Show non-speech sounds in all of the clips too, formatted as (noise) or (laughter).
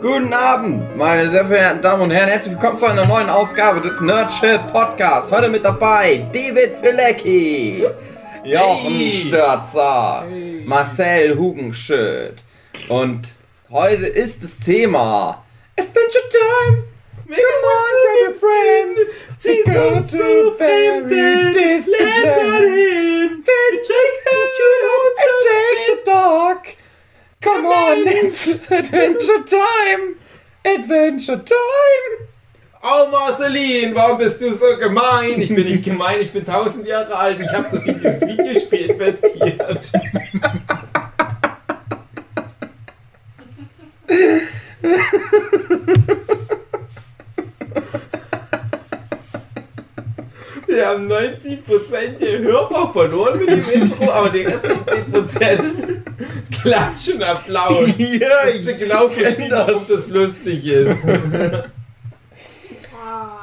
Guten Abend, meine sehr verehrten Damen und Herren. Herzlich willkommen zu einer neuen Ausgabe des Nerdship Podcasts. Heute mit dabei David Filecki, Jochen Hey. Störzer, Marcel Hugenschütt. Und heute ist das Thema Adventure Time. Come on, friends. Zieht Go to zu very Fremden, distant lernt land. dahin, Check the dog. Come on, it's Adventure Time. Adventure Time. Oh Marceline, warum bist du so gemein? Ich bin nicht gemein, ich bin 1000 Jahre alt. Ich habe so viel in dieses Videospiel investiert. Wir haben 90% der Hörer verloren mit dem Intro, aber die restlichen 10% klatschen Applaus. (laughs) Ja, Ich genau verstehen, warum das lustig ist.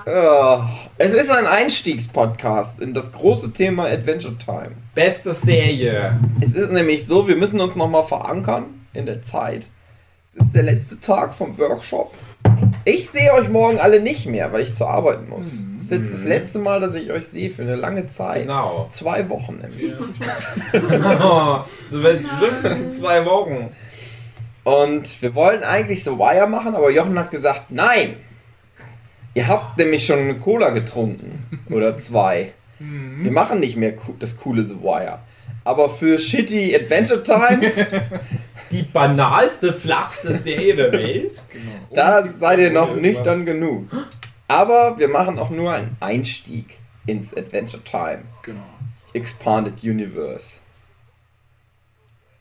Ja, (laughs) es ist ein Einstiegspodcast in das große Thema Adventure Time. Beste Serie. Es ist nämlich so, wir müssen uns nochmal verankern in der Zeit. Es ist der letzte Tag vom Workshop. Ich sehe euch morgen alle nicht mehr, weil ich zur Arbeit muss. Es ist jetzt das letzte Mal, dass ich euch sehe für eine lange Zeit. Genau. Zwei Wochen nämlich. Oh, (laughs) so wird schlimmsten zwei Wochen. Und wir wollen eigentlich so Wire machen, aber Jochen hat gesagt, nein. Ihr habt nämlich schon eine Cola getrunken. Oder zwei. Wir machen nicht mehr das coole The Wire. Aber für Shitty Adventure Time, (laughs) Die banalste, flachste Serie der Welt. da seid ihr noch nüchtern genug. Aber wir machen auch nur einen Einstieg ins Adventure Time. Genau. Expanded Universe.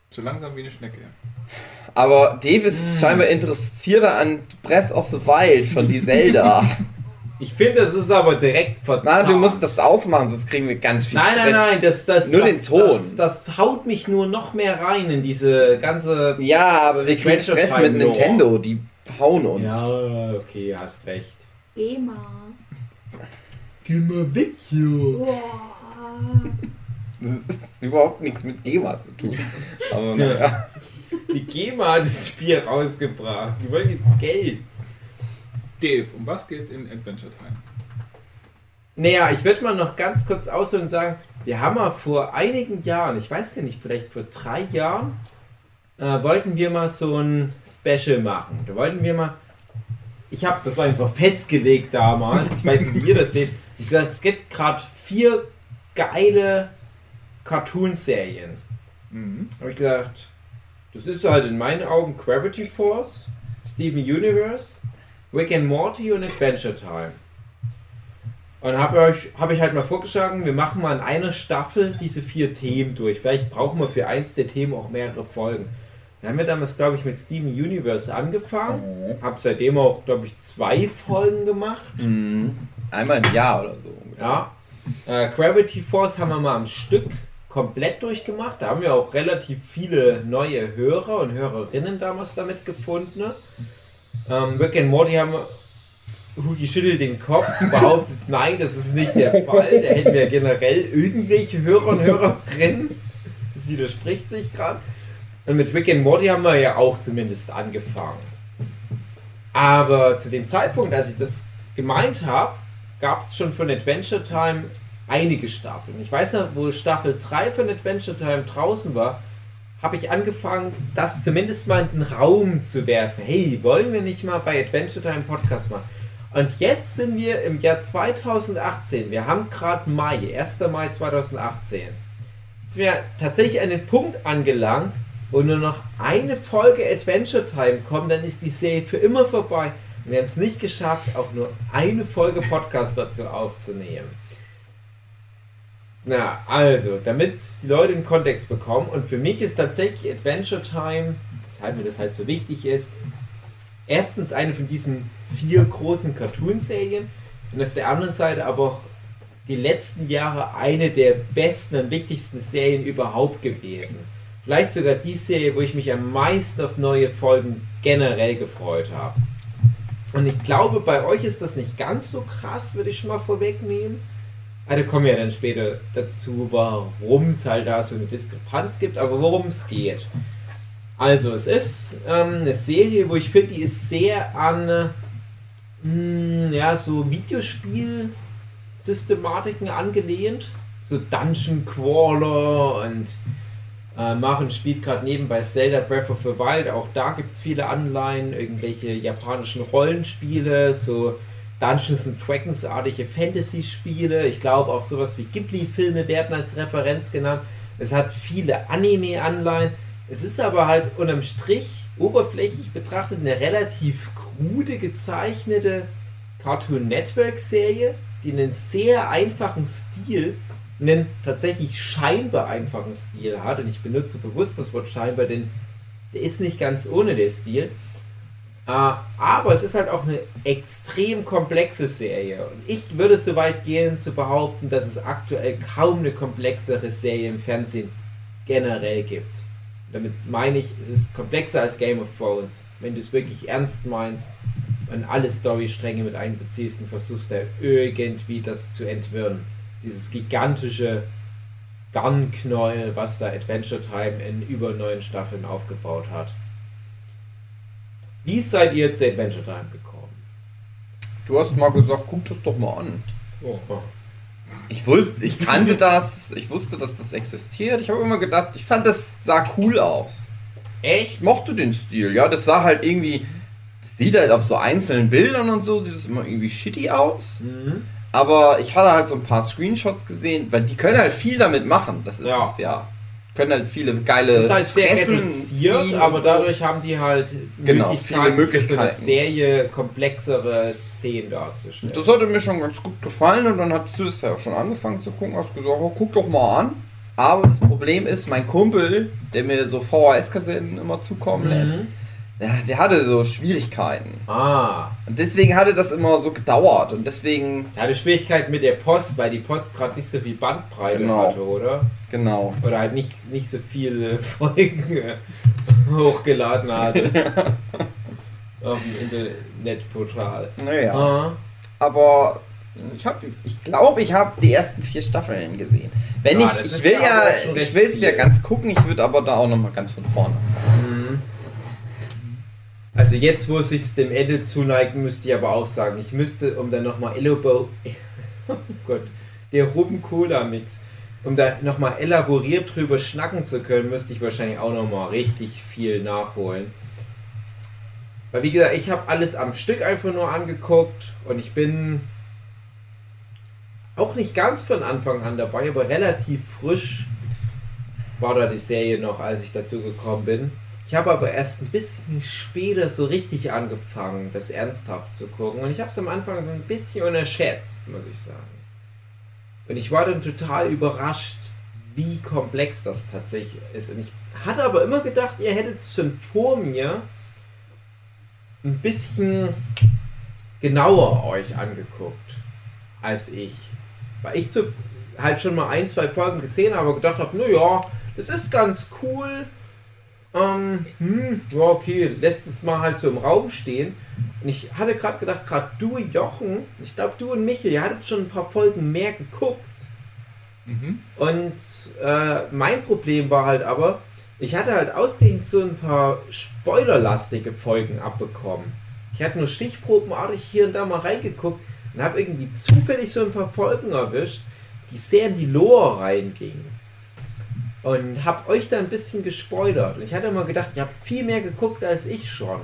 So langsam wie eine Schnecke. Aber Dave ist scheinbar interessierter an Breath of the Wild von die Zelda. (laughs) Ich finde, es ist aber direkt verzahnt. Nein, du musst das ausmachen, sonst kriegen wir ganz viel Nein, nein, Stress. nein, das, das, Nur das, den Ton. Das, das haut mich nur noch mehr rein in diese ganze. Ja, aber wir kriegen Stress mit. Nintendo, die hauen uns. Ja, okay, hast recht. GEMA. Geh mal weg hier. Boah. Das ist überhaupt nichts mit GEMA zu tun. Aber naja. Die GEMA hat das Spiel rausgebracht. Die wollen jetzt Geld. Dave, um was geht's in Adventure Time? Naja, ich würde mal noch ganz kurz ausholen und sagen, wir haben mal vor einigen Jahren, ich weiß gar nicht, vielleicht vor drei Jahren, äh, wollten wir mal so ein Special machen. Da wollten wir mal, ich habe das einfach festgelegt damals, ich weiß nicht, wie ihr das seht, ich gesagt, es gibt gerade vier geile Cartoon-Serien. Mhm. habe ich gesagt, das ist halt in meinen Augen Gravity Force, Steven Universe, Rick and Morty und Adventure Time. Und habe euch habe ich halt mal vorgeschlagen, wir machen mal in einer Staffel diese vier Themen durch. Vielleicht brauchen wir für eins der Themen auch mehrere Folgen. Wir haben ja damals, glaube ich, mit Steven Universe angefangen. Habe seitdem auch, glaube ich, zwei Folgen gemacht. Mhm. Einmal im Jahr oder so. Ja. Äh, Gravity Force haben wir mal am Stück komplett durchgemacht. Da haben wir auch relativ viele neue Hörer und Hörerinnen damals damit gefunden. Ähm, Rick and Morty haben wir. Hugi schüttelt den Kopf, (laughs) behauptet, nein, das ist nicht der Fall. Da hätten wir generell irgendwelche Hörer und Hörerinnen. Das widerspricht sich gerade. Und mit Rick and Morty haben wir ja auch zumindest angefangen. Aber zu dem Zeitpunkt, als ich das gemeint habe, gab es schon von Adventure Time einige Staffeln. Ich weiß noch, wo Staffel 3 von Adventure Time draußen war, habe ich angefangen, das zumindest mal in den Raum zu werfen. Hey, wollen wir nicht mal bei Adventure Time Podcast machen? Und jetzt sind wir im Jahr 2018. Wir haben gerade Mai, 1. Mai 2018. Jetzt sind wir tatsächlich an den Punkt angelangt, wo nur noch eine Folge Adventure Time kommt, dann ist die Serie für immer vorbei. Und wir haben es nicht geschafft, auch nur eine Folge Podcast dazu aufzunehmen. Na, also, damit die Leute den Kontext bekommen, und für mich ist tatsächlich Adventure Time, weshalb mir das halt so wichtig ist, erstens eine von diesen vier großen Cartoon-Serien und auf der anderen Seite aber auch die letzten Jahre eine der besten und wichtigsten Serien überhaupt gewesen. Vielleicht sogar die Serie, wo ich mich am meisten auf neue Folgen generell gefreut habe. Und ich glaube, bei euch ist das nicht ganz so krass, würde ich schon mal vorwegnehmen. Ah, da kommen wir ja dann später dazu, warum es halt da so eine Diskrepanz gibt, aber worum es geht. Also, es ist ähm, eine Serie, wo ich finde, die ist sehr an mh, ja, so Videospiel-Systematiken angelehnt. So Dungeon Crawler und äh, Maren spielt gerade nebenbei Zelda Breath of the Wild. Auch da gibt es viele Anleihen, irgendwelche japanischen Rollenspiele, so Dungeons and Dragons-artige Fantasy-Spiele. Ich glaube auch sowas wie Ghibli-Filme werden als Referenz genannt. Es hat viele Anime-Anleihen. Es ist aber halt unterm Strich, oberflächlich betrachtet, eine relativ krude gezeichnete Cartoon Network-Serie, die einen sehr einfachen Stil, einen tatsächlich scheinbar einfachen Stil hat. Und ich benutze bewusst das Wort scheinbar, denn der ist nicht ganz ohne der Stil. Äh, aber es ist halt auch eine extrem komplexe Serie. Und ich würde so weit gehen zu behaupten, dass es aktuell kaum eine komplexere Serie im Fernsehen generell gibt. Damit meine ich, es ist komplexer als Game of Thrones. Wenn du es wirklich ernst meinst und alle Storystränge mit einbeziehst und versuchst da irgendwie das zu entwirren. Dieses gigantische Gun-Knäuel, was da Adventure Time in über neun Staffeln aufgebaut hat. Wie seid ihr zu Adventure Time gekommen? Du hast mal gesagt, guck das doch mal an. Oh. Ich wusste, ich kannte das, ich wusste, dass das existiert. Ich habe immer gedacht, ich fand das sah cool aus. Echt? Ich mochte den Stil, ja, das sah halt irgendwie, das sieht halt auf so einzelnen Bildern und so, sieht das immer irgendwie shitty aus. Mhm. Aber ich hatte halt so ein paar Screenshots gesehen, weil die können halt viel damit machen. Das ist Ja. es ja. Können halt viele geile. Es ist halt sehr Fressen reduziert, aber so. dadurch haben die halt Genau, Möglichkeiten, viele für so eine Möglichkeiten. Serie komplexere Szenen darzustellen. Das hatte mir schon ganz gut gefallen und dann hast du das ja auch schon angefangen zu gucken, hast gesagt, oh, guck doch mal an. Aber das Problem ist, mein Kumpel, der mir so VHS-Kassetten immer zukommen Mhm. lässt, der, der hatte so Schwierigkeiten. Ah, Und deswegen hatte das immer so gedauert und deswegen, er hatte Schwierigkeiten mit der Post, weil die Post gerade nicht so viel Bandbreite Genau. hatte, oder? genau. Oder halt nicht, nicht so viele (laughs) Folgen (laughs) hochgeladen hatte. (laughs) Auf dem Internetportal. Naja. Ah. Aber ich habe, ich glaube, ich habe die ersten vier Staffeln gesehen. Wenn Ja, ich, ich will ja ich will es ja ganz gucken, ich würde aber da auch noch mal ganz von vorne. Mhm. Also jetzt, wo es sich dem Ende zuneigt, müsste ich aber auch sagen, ich müsste, um dann nochmal Elobo... (laughs) Oh Gott, der Rum-Cola-Mix. Um da nochmal elaboriert drüber schnacken zu können, müsste ich wahrscheinlich auch nochmal richtig viel nachholen. Weil wie gesagt, ich habe alles am Stück einfach nur angeguckt und ich bin auch nicht ganz von Anfang an dabei, aber relativ frisch war da die Serie noch, als ich dazu gekommen bin. Ich habe aber erst ein bisschen später so richtig angefangen, das ernsthaft zu gucken. Und ich habe es am Anfang so ein bisschen unterschätzt, muss ich sagen. Und ich war dann total überrascht, wie komplex das tatsächlich ist. Und ich hatte aber immer gedacht, ihr hättet schon vor mir ein bisschen genauer euch angeguckt als ich. Weil ich zu, halt schon mal ein, zwei Folgen gesehen habe, gedacht habe, naja, das ist ganz cool. Ähm, hm, ja, okay, lässt es mal halt so im Raum stehen. Und ich hatte gerade gedacht, gerade du, Jochen, ich glaube, du und Michael, ihr hattet schon ein paar Folgen mehr geguckt. Mhm. Und äh, mein Problem war halt aber, ich hatte halt ausgehend so ein paar spoilerlastige Folgen abbekommen. Ich hatte nur stichprobenartig hier und da mal reingeguckt und habe irgendwie zufällig so ein paar Folgen erwischt, die sehr in die Lore reingingen. Und habe euch da ein bisschen gespoilert. Und ich hatte mal gedacht, ihr habt viel mehr geguckt als ich schon.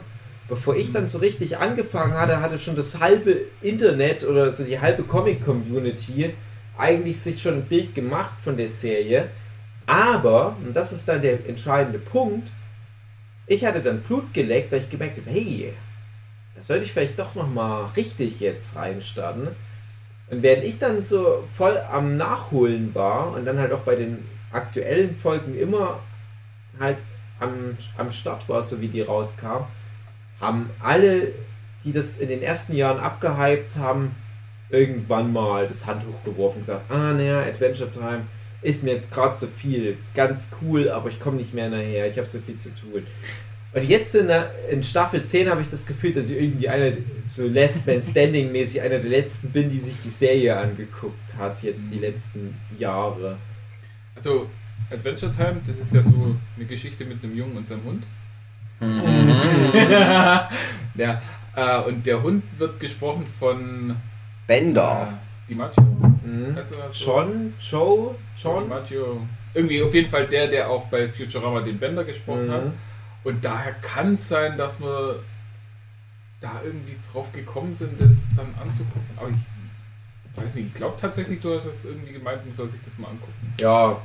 Bevor ich dann so richtig angefangen hatte, hatte schon das halbe Internet oder so die halbe Comic-Community eigentlich sich schon ein Bild gemacht von der Serie. Aber, und das ist dann der entscheidende Punkt, ich hatte dann Blut geleckt, weil ich gemerkt habe, hey, da sollte ich vielleicht doch nochmal richtig jetzt reinstarten. Und während ich dann so voll am Nachholen war und dann halt auch bei den aktuellen Folgen immer halt am, am Start war, so wie die rauskam, haben alle, die das in den ersten Jahren abgehypt haben, irgendwann mal das Handtuch geworfen und gesagt, ah naja, Adventure Time ist mir jetzt gerade zu viel. Ganz cool, aber ich komme nicht mehr nachher, ich habe so viel zu tun. Und jetzt in, der, in Staffel 10 habe ich das Gefühl, dass ich irgendwie einer, so Last Man Standing mäßig, einer der letzten bin, die sich die Serie angeguckt hat, jetzt die letzten Jahre. Also, Adventure Time, das ist ja so eine Geschichte mit einem Jungen und seinem Hund. (laughs) ja, äh, und der Hund wird gesprochen von Bender. äh, DiMaggio. Mhm. Weißt du das? John, Joe, John. DiMaggio. Irgendwie auf jeden Fall der, der auch bei Futurama den Bender gesprochen Mhm. hat. Und daher kann es sein, dass wir da irgendwie drauf gekommen sind, das dann anzugucken. Aber ich weiß nicht, ich glaube tatsächlich, du hast es irgendwie gemeint, man soll sich das mal angucken. Ja.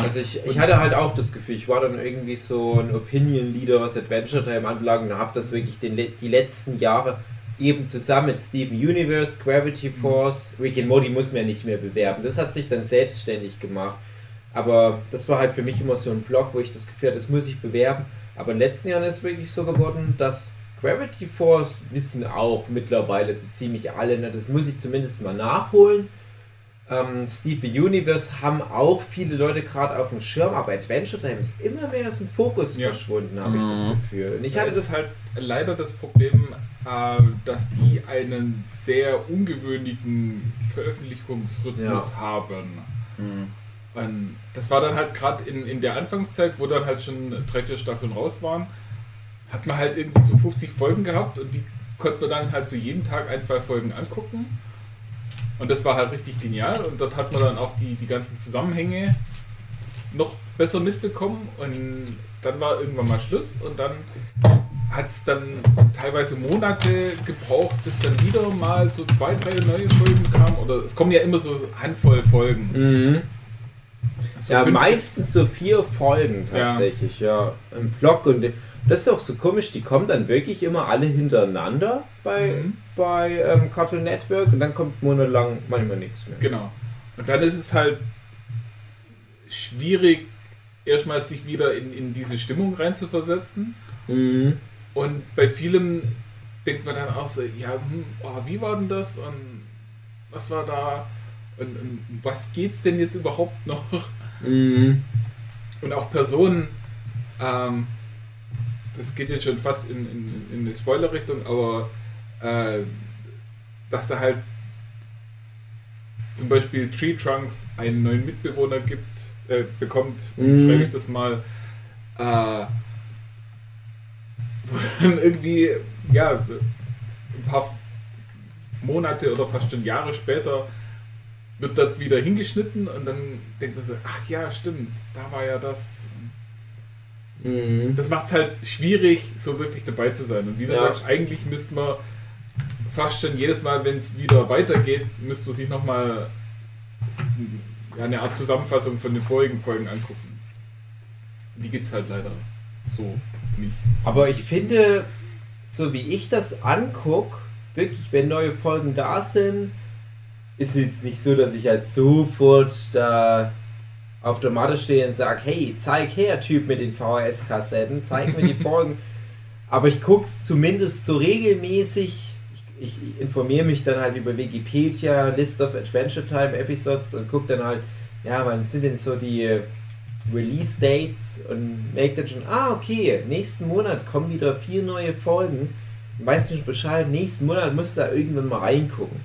Also ich, ich hatte halt auch das Gefühl, ich war dann irgendwie so ein Opinion Leader, was Adventure Time anbelangt und habe das wirklich den, die letzten Jahre eben zusammen mit Steven Universe, Gravity Force, Rick and Morty muss man ja nicht mehr bewerben. Das hat sich dann selbstständig gemacht. Aber das war halt für mich immer so ein Blog, wo ich das Gefühl hatte, das muss ich bewerben. Aber in den letzten Jahren ist es wirklich so geworden, dass Gravity Force wissen auch mittlerweile so ziemlich alle. Ne? Das muss ich zumindest mal nachholen. Ähm, Steve Universe haben auch viele Leute gerade auf dem Schirm, aber Adventure Time ist immer mehr aus dem Fokus Ja. verschwunden, habe ich das Mhm. Gefühl. Und ich hatte es das ist halt leider das Problem, äh, dass die einen sehr ungewöhnlichen Veröffentlichungsrhythmus Ja. haben. Mhm. Und das war dann halt gerade in, in der Anfangszeit, wo dann halt schon drei, vier Staffeln raus waren, hat man halt irgendwie so 50 Folgen gehabt und die konnte man dann halt so jeden Tag ein, zwei Folgen angucken. Und das war halt richtig genial und dort hat man dann auch die, die ganzen Zusammenhänge noch besser mitbekommen und dann war irgendwann mal Schluss und dann hat es dann teilweise Monate gebraucht, bis dann wieder mal so zwei, drei neue Folgen kamen oder es kommen ja immer so Handvoll Folgen. Mhm. So ja, meistens so vier Folgen Ja. tatsächlich, ja. Im Block und das ist auch so komisch, die kommen dann wirklich immer alle hintereinander bei, Mhm. bei ähm, Cartoon Network und dann kommt monatelang manchmal nichts mehr. Genau. Und dann ist es halt schwierig, erstmal sich wieder in, in diese Stimmung reinzuversetzen. Mhm. Und bei vielem denkt man dann auch so, ja, hm, oh, wie war denn das? Und was war da? Und, und was geht's denn jetzt überhaupt noch? Mhm. Und auch Personen, ähm, das geht jetzt schon fast in, in, in eine Spoiler-Richtung, aber äh, dass da halt zum Beispiel Tree Trunks einen neuen Mitbewohner gibt, äh, bekommt, Mhm. schreibe ich das mal, äh, wo dann irgendwie, ja, ein paar Monate oder fast schon Jahre später wird das wieder hingeschnitten und dann denkt man so, ach ja, stimmt, da war ja das. Mhm. Das macht es halt schwierig, so wirklich dabei zu sein. Und wie du Ja. sagst, eigentlich müsste man fast schon jedes Mal, wenn es wieder weitergeht, müsste man sich nochmal eine Art Zusammenfassung von den vorigen Folgen angucken. Die gibt es halt leider so nicht. Aber ich finde, so wie ich das angucke, wirklich, wenn neue Folgen da sind, ist jetzt nicht so, dass ich halt sofort da auf der Matte stehe und sage, hey, zeig her, Typ mit den VHS-Kassetten, zeig mir die (laughs) Folgen. Aber ich gucke es zumindest so regelmäßig. Ich, ich informiere mich dann halt über Wikipedia, List of Adventure Time Episodes und gucke dann halt, ja, wann sind denn so die Release Dates und merke dann schon, ah, okay, nächsten Monat kommen wieder vier neue Folgen. Weißt du schon Bescheid, nächsten Monat musst du da irgendwann mal reingucken.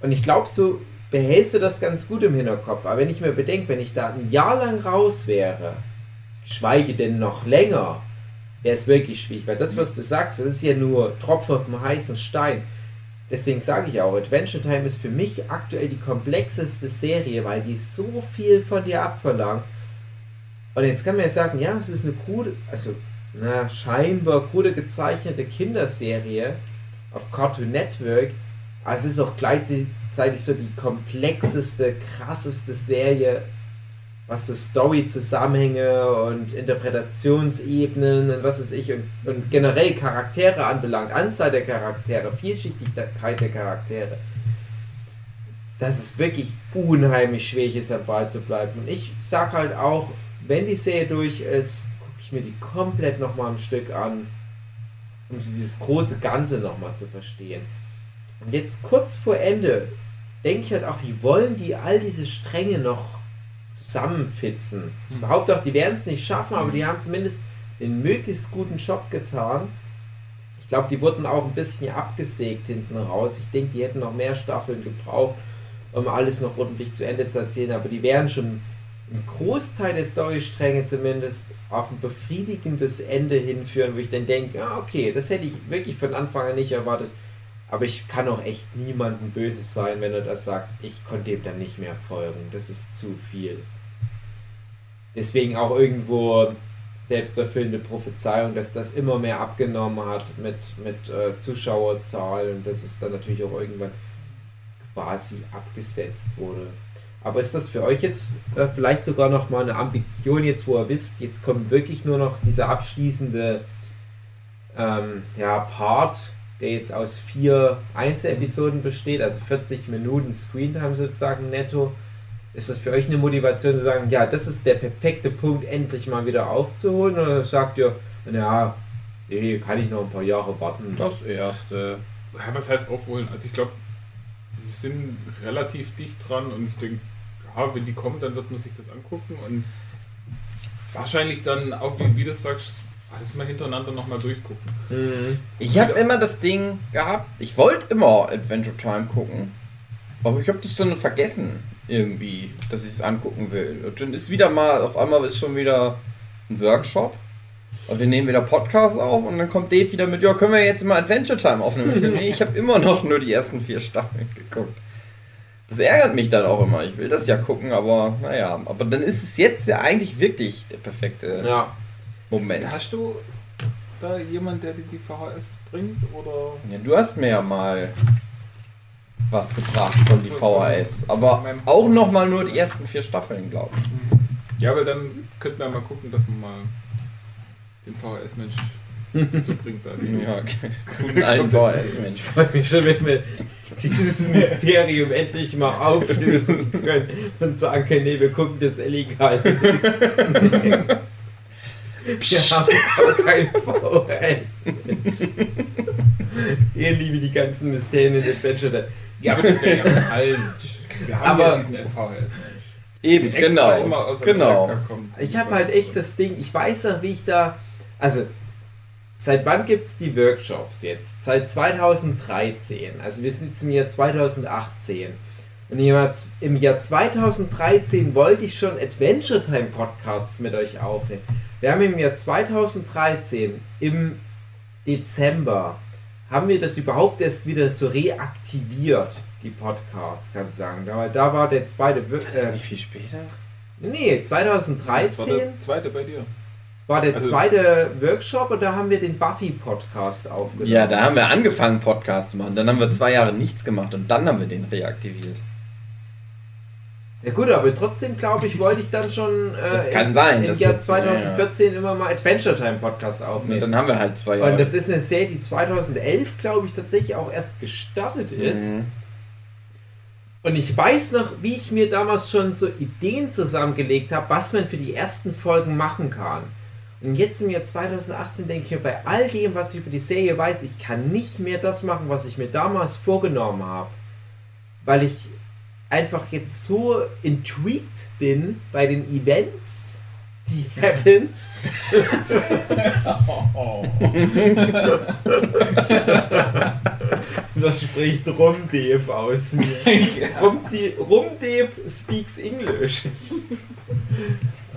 Und ich glaube, so behältst du das ganz gut im Hinterkopf. Aber wenn ich mir bedenke, wenn ich da ein Jahr lang raus wäre, geschweige denn noch länger, wäre es wirklich schwierig. Weil das, was du sagst, das ist ja nur Tropfen auf dem heißen Stein. Deswegen sage ich auch, Adventure Time ist für mich aktuell die komplexeste Serie, weil die so viel von dir abverlangt. Und jetzt kann man ja sagen, ja, es ist eine krude, also na, scheinbar krude gezeichnete Kinderserie auf Cartoon Network, aber es ist auch gleichzeitig so die komplexeste, krasseste Serie, was so Story-Zusammenhänge und Interpretationsebenen und was weiß ich und, und generell Charaktere anbelangt, Anzahl der Charaktere, Vielschichtigkeit der Charaktere, dass es wirklich unheimlich schwierig ist, am Ball zu bleiben. Und ich sag halt auch, wenn die Serie durch ist, gucke ich mir die komplett nochmal am Stück an, um dieses große Ganze nochmal zu verstehen. Und jetzt kurz vor Ende denke ich halt auch, wie wollen die all diese Stränge noch zusammenfitzen? Ich behaupte auch, die werden es nicht schaffen, aber die haben zumindest einen möglichst guten Job getan. Ich glaube, die wurden auch ein bisschen abgesägt hinten raus. Ich denke, die hätten noch mehr Staffeln gebraucht, um alles noch ordentlich zu Ende zu erzählen, aber die wären schon einen Großteil der Storystränge zumindest auf ein befriedigendes Ende hinführen, wo ich dann denke, ja, okay, das hätte ich wirklich von Anfang an nicht erwartet. Aber ich kann auch echt niemandem böses sein, wenn er das sagt, ich konnte dem dann nicht mehr folgen. Das ist zu viel. Deswegen auch irgendwo selbsterfüllende Prophezeiung, dass das immer mehr abgenommen hat mit, mit äh, Zuschauerzahlen und dass es dann natürlich auch irgendwann quasi abgesetzt wurde. Aber ist das für euch jetzt äh, vielleicht sogar noch mal eine Ambition, jetzt wo ihr wisst, jetzt kommt wirklich nur noch dieser abschließende ähm, ja, Part, der jetzt aus vier Einzelepisoden besteht, also 40 Minuten Screentime sozusagen netto. Ist das für euch eine Motivation zu sagen, ja, das ist der perfekte Punkt, endlich mal wieder aufzuholen? Oder sagt ihr, naja, nee, kann ich noch ein paar Jahre warten? Das erste. Ja, was heißt aufholen? Also ich glaube, wir sind relativ dicht dran und ich denke, ja, wenn die kommen, dann wird man sich das angucken und wahrscheinlich dann auch, wie, wie du sagst, alles mal hintereinander nochmal durchgucken. Mhm. Ich habe immer das Ding gehabt, ich wollte immer Adventure Time gucken, aber ich habe das dann vergessen irgendwie, dass ich es angucken will. Und dann ist wieder mal, auf einmal ist schon wieder ein Workshop. Und wir nehmen wieder Podcasts auf und dann kommt Dave wieder mit, ja, können wir jetzt mal Adventure Time aufnehmen? Ich so, nee, ich habe (laughs) immer noch nur die ersten vier Staffeln geguckt. Das ärgert mich dann auch immer. Ich will das ja gucken, aber naja. Aber dann ist es jetzt ja eigentlich wirklich der perfekte Ja. Moment. Hast du da jemand, der dir die VHS bringt? Oder Ja, du hast mir ja mal was gebracht von die VHS. Aber auch noch mal nur die ersten vier Staffeln, glaube ich. Ja, aber dann könnten wir mal gucken, dass man mal den VHS-Mensch dazu bringt. Da. (laughs) Ja, okay. Guten alten VHS-Mensch. Ich freue mich schon, wenn wir dieses (laughs) Mysterium endlich mal auflösen (laughs) können und sagen können, nee, wir gucken das illegal. Wir haben aber kein VHS, Mensch. Ihr liebe die ganzen Mysterien in Adventure. Ja, aber das wäre ja falsch. Wir haben Aber- ja diesen VHS-Mensch. Eben, der extra immer genau. aus Genau. Kommt. Ich habe halt echt das Ding, ich weiß auch, wie ich da. Also, seit wann gibt es die Workshops jetzt? Seit 2013. Also, wir sind jetzt im Jahr 2018. Und im Jahr, im Jahr 2013 wollte ich schon Adventure Time Podcasts mit euch aufnehmen. Wir haben im Jahr 2013 im Dezember haben wir das überhaupt erst wieder so reaktiviert, die Podcasts, kann ich sagen. Da, da war der zweite. War das Äh, nicht viel später? nee, Das war 2013 der zweite bei dir. war der Also- zweite Workshop und da haben wir den Buffy-Podcast aufgenommen. Ja, da haben wir angefangen, Podcasts zu machen. Dann haben wir zwei Jahre nichts gemacht und dann haben wir den reaktiviert. Ja gut, aber trotzdem glaube ich, wollte ich dann schon äh, Das kann sein, im Jahr wird- 2014 immer mal Adventure Time Podcast aufnehmen. dann haben wir halt zwei Jahre. Und das ist eine Serie, die 2011, glaube ich, tatsächlich auch erst gestartet ist. Mhm. Und ich weiß noch, wie ich mir damals schon so Ideen zusammengelegt habe, was man für die ersten Folgen machen kann. Und jetzt im Jahr 2018 denke ich mir, bei all dem, was ich über die Serie weiß, ich kann nicht mehr das machen, was ich mir damals vorgenommen habe. Weil ich einfach jetzt so intrigued bin bei den Events, die (laughs) happen. (laughs) Das spricht Rumdev aus mir. (laughs) Rumde- Rumdev speaks English.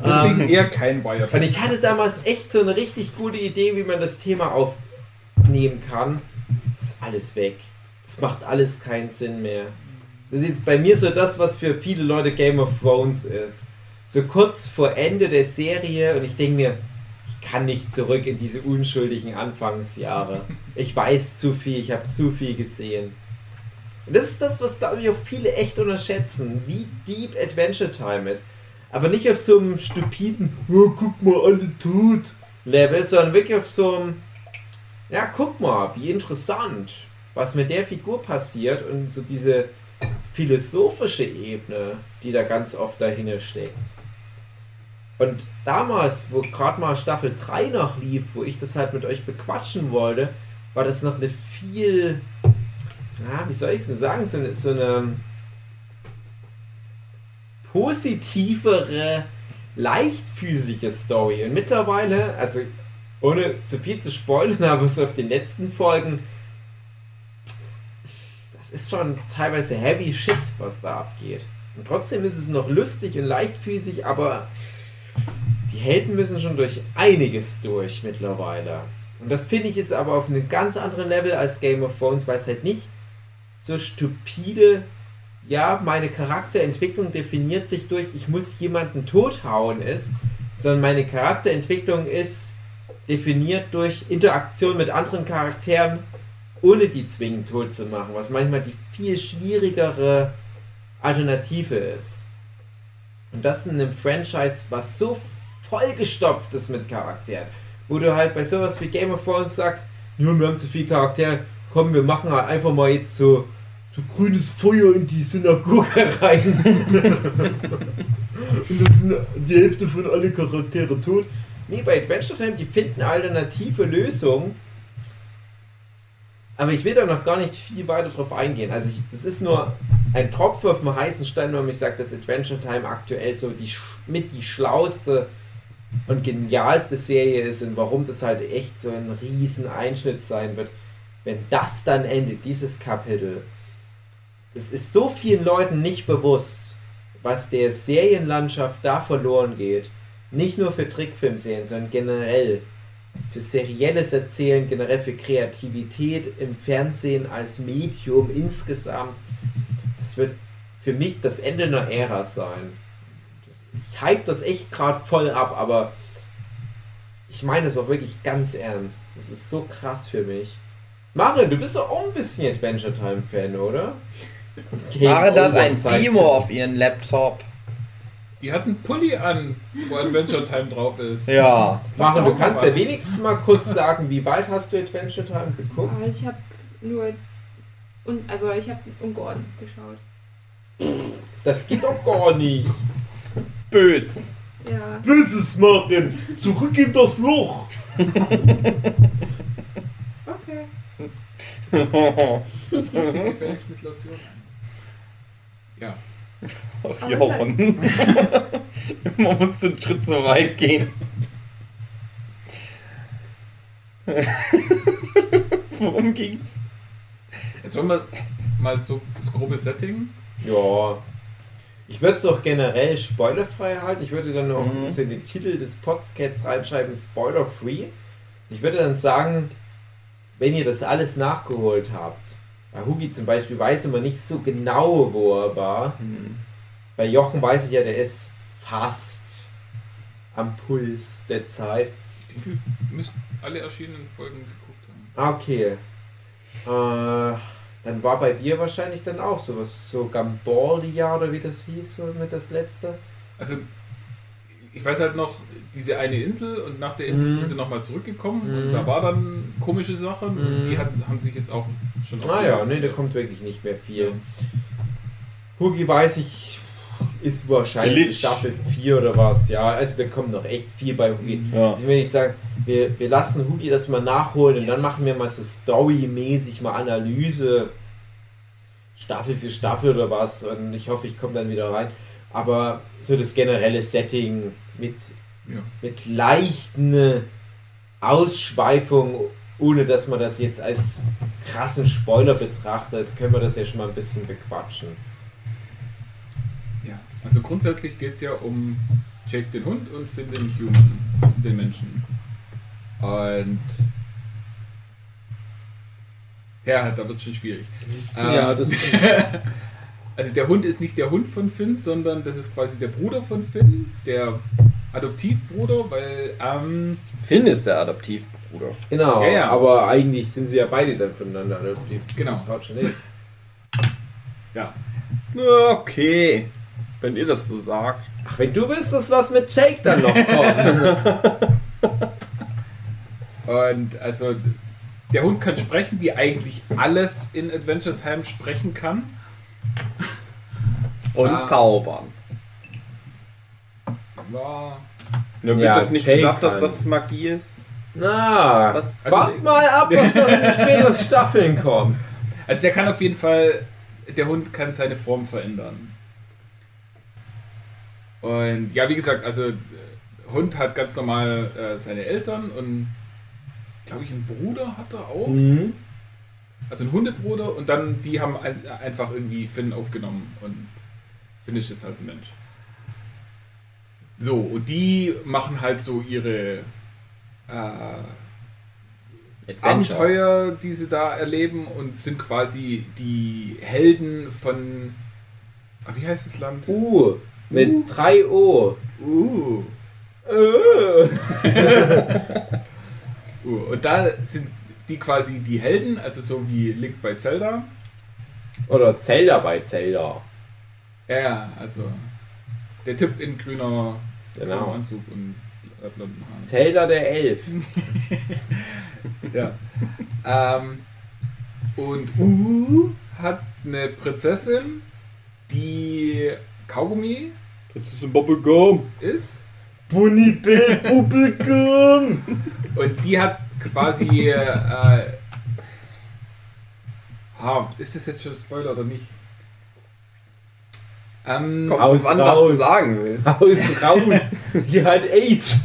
Deswegen eher kein Wire. Und ich hatte damals echt so eine richtig gute Idee, wie man das Thema aufnehmen kann. Das ist alles weg. Das macht alles keinen Sinn mehr. Das ist jetzt bei mir so das, was für viele Leute Game of Thrones ist. So kurz vor Ende der Serie und ich denke mir, ich kann nicht zurück in diese unschuldigen Anfangsjahre. Ich weiß zu viel, ich habe zu viel gesehen. Und das ist das, was glaube ich auch viele echt unterschätzen, wie deep Adventure Time ist. Aber nicht auf so einem stupiden, oh, guck mal, alle tot Level, sondern wirklich auf so einem, ja, guck mal, wie interessant, was mit der Figur passiert und so diese philosophische Ebene, die da ganz oft dahinter steckt. Und damals, wo gerade mal Staffel 3 noch lief, wo ich das halt mit euch bequatschen wollte, war das noch eine viel, ja, wie soll ich es denn sagen, so eine, so eine positivere, leichtfüßige Story. Und mittlerweile, also ohne zu viel zu spoilern, (laughs) aber so auf den letzten Folgen, das ist schon teilweise heavy shit, was da abgeht. Und trotzdem ist es noch lustig und leichtfüßig, aber die Helden müssen schon durch einiges durch mittlerweile. Und das finde ich ist aber auf einem ganz anderen Level als Game of Thrones, weil es halt nicht so stupide, ja, meine Charakterentwicklung definiert sich durch, ich muss jemanden tothauen ist, sondern meine Charakterentwicklung ist definiert durch Interaktion mit anderen Charakteren, ohne die zwingend tot zu machen, was manchmal die viel schwierigere Alternative ist. Und das in einem Franchise, was so vollgestopft ist mit Charakteren, wo du halt bei sowas wie Game of Thrones sagst, nur wir haben zu viele Charaktere, komm, wir machen halt einfach mal jetzt so, so grünes Feuer in die Synagoge (laughs) rein. (laughs) Und dann sind die Hälfte von alle Charaktere tot. Nee, bei Adventure Time, die finden alternative Lösungen. Aber ich will da noch gar nicht viel weiter drauf eingehen. Also ich, das ist nur ein Tropfen auf dem heißen Stein, wenn ich sage, dass Adventure Time aktuell so die mit die schlauste und genialste Serie ist und warum das halt echt so ein riesen Einschnitt sein wird, wenn das dann endet, dieses Kapitel. Das ist so vielen Leuten nicht bewusst, was der Serienlandschaft da verloren geht. Nicht nur für Trickfilmserien, sondern generell für serielles Erzählen, generell für Kreativität im Fernsehen als Medium insgesamt. Das wird für mich das Ende einer Ära sein. Ich hype das echt gerade voll ab, aber ich meine das auch wirklich ganz ernst. Das ist so krass für mich. Mario, du bist doch auch ein bisschen Adventure Time Fan, oder? Maren hat ein Primo auf ihren Laptop. Die hat einen Pulli an, wo Adventure Time drauf ist. Ja. Maren, du kannst ja wenigstens mal kurz sagen, wie weit hast du Adventure Time geguckt? Aber ich habe nur. Und, also, ich habe Ungeordnet geschaut. Das geht doch gar nicht. Bös. Ja. Böses machen! Zurück in das Loch! Okay. Das kommt sich gefälligst mit Lotion ein. Ja. Ach, Aber Jochen. (laughs) Man muss einen Schritt so weit gehen. (laughs) Worum ging's? Jetzt wollen wir mal so das grobe Setting. Ja. Ich würde es auch generell spoilerfrei halten. Ich würde dann auch Mhm. so in den Titel des Podcasts reinschreiben, spoiler-free. Ich würde dann sagen, wenn ihr das alles nachgeholt habt, bei Hugi zum Beispiel weiß immer nicht so genau, wo er war. Bei Jochen weiß ich ja, der ist fast am Puls der Zeit. Ich denke, wir müssen alle erschienenen Folgen geguckt haben. Ah, Okay. Äh, dann war bei dir wahrscheinlich dann auch sowas, so Gambordia oder wie das hieß, so mit das letzte. Also, ich weiß halt noch, diese eine Insel und nach der Insel Mhm. sind sie nochmal zurückgekommen Mhm. und da war dann komische Sachen und Mhm. die hat, haben sich jetzt auch schon Ah ja, aufgelöst. nee, da kommt wirklich nicht mehr viel. Hugi weiß ich, ist wahrscheinlich. Staffel 4 oder was, ja. Also da kommt noch echt viel bei Hugi. Ja. Also wenn ich sage, wir, wir lassen Hugi das mal nachholen und dann machen wir mal so storymäßig mal Analyse, Staffel für Staffel oder was und ich hoffe, ich komme dann wieder rein. Aber so das generelle Setting mit, Ja. mit leichten Ausschweifungen, ohne dass man das jetzt als krassen Spoiler betrachtet, können wir das ja schon mal ein bisschen bequatschen. Ja, also grundsätzlich geht es ja um Jake den Hund und Finn den Human, also den Menschen. Und ja, halt, da wird schon schwierig. Ähm, das (laughs) Also der Hund ist nicht der Hund von Finn, sondern das ist quasi der Bruder von Finn, der Adoptivbruder, weil ähm, Finn ist der Adoptivbruder. Genau, Ja, ja. aber eigentlich sind sie ja beide dann voneinander adoptiv. Genau. Das haut schon hin. ja, Okay. Wenn ihr das so sagt. Ach, wenn du wüsstest, was mit Jake dann noch kommt. (laughs) und also der Hund kann sprechen, wie eigentlich alles in Adventure Time sprechen kann. Und Ah. zaubern. War Ja, wird Ja, das nicht Jake gesagt, dass kann. das Magie ist? Na, Was? wart mal ab, was noch in (laughs) späteren Staffeln kommt. Also der kann auf jeden Fall, der Hund kann seine Form verändern. Und ja, wie gesagt, also äh, Hund hat ganz normal äh, seine Eltern und glaube ich einen Bruder hat er auch. Mhm. Also einen Hundebruder und dann die haben ein, einfach irgendwie Finn aufgenommen und Finde ich jetzt halt ein Mensch. So, und die machen halt so ihre äh, Abenteuer, die sie da erleben und sind quasi die Helden von. Ah, wie heißt das Land? Uh, mit Uh. 3 O. Uh. Uh. (laughs) Und da sind die quasi die Helden, also so wie Link bei Zelda. Oder Zelda bei Zelda. Ja, also der Typ in grüner Genau. Anzug und. Zelda der Elf. (laughs) Ja. ähm, und U hat eine Prinzessin, die Kaugummi Prinzessin Bubblegum. ist. Bunny Bill Bubblegum. (laughs) Und die hat quasi. Äh, ha, ist das jetzt schon Spoiler oder nicht? Ähm, Kommt Aus, an, was raus. du sagen willst. Haus raus. (laughs) Die hat AIDS.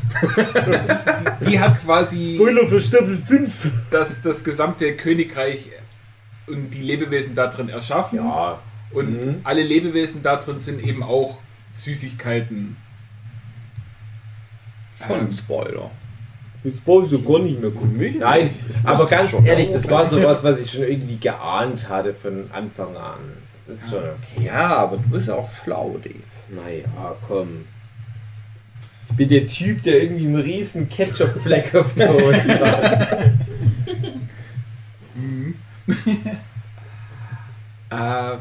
die hat quasi Spoiler für Staffel 5. das, das gesamte Königreich und die Lebewesen da drin erschaffen. Ja. Und Mhm. alle Lebewesen da drin sind eben auch Süßigkeiten. Schon ein Ähm, Spoiler. Jetzt brauchst du gar nicht mehr gucken. Mich Nein. Ich aber ganz schon. ehrlich, das war sowas, was ich schon irgendwie geahnt hatte von Anfang an. Das ist schon okay. Ja, aber du bist ja auch schlau, Dave. Naja, komm. Ich bin der Typ, der irgendwie einen riesen Ketchup-Fleck auf der Hose hat. (laughs) Äh,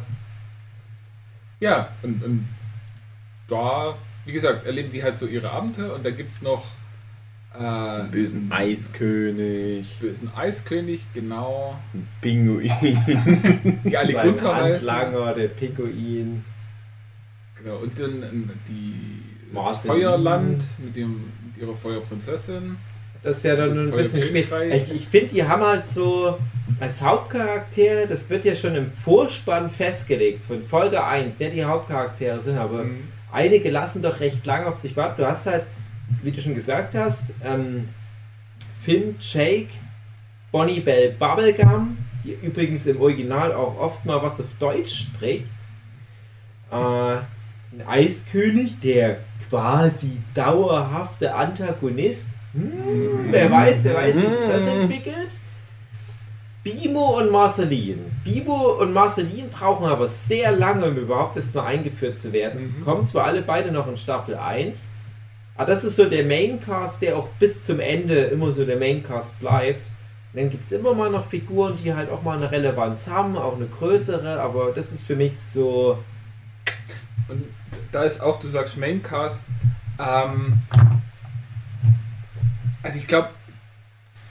ja, und, und da, wie gesagt, erleben die halt so ihre Abenteuer und da gibt es noch äh, Den bösen Eiskönig. bösen Eiskönig, genau, Pinguin. die alle Sein Gunther. Handlanger, der Pinguin. Genau, und dann ähm, die, das. Feuerland mit, dem, mit ihrer Feuerprinzessin. Das ist ja dann ein bisschen spät. Ich, ich finde, die haben halt so als Hauptcharaktere, das wird ja schon im Vorspann festgelegt, von Folge 1, wer die Hauptcharaktere sind, aber Mhm. einige lassen doch recht lange auf sich warten. Du hast halt, wie du schon gesagt hast, ähm, Finn, Jake, Bonnie Bell Bubblegum, die übrigens im Original auch oft mal was auf Deutsch spricht. Äh, ein Eiskönig, der quasi dauerhafte Antagonist. Hm, wer weiß, wer weiß, wie sich das Hm. entwickelt. Bimo und Marceline. Bibo und Marceline brauchen aber sehr lange, um überhaupt erstmal eingeführt zu werden. Mhm. Kommen zwar alle beide noch in Staffel 1, aber das ist so der Maincast, der auch bis zum Ende immer so der Maincast bleibt. Und dann gibt es immer mal noch Figuren, die halt auch mal eine Relevanz haben, auch eine größere, aber das ist für mich so. Und da ist auch, du sagst Maincast, ähm, also ich glaube,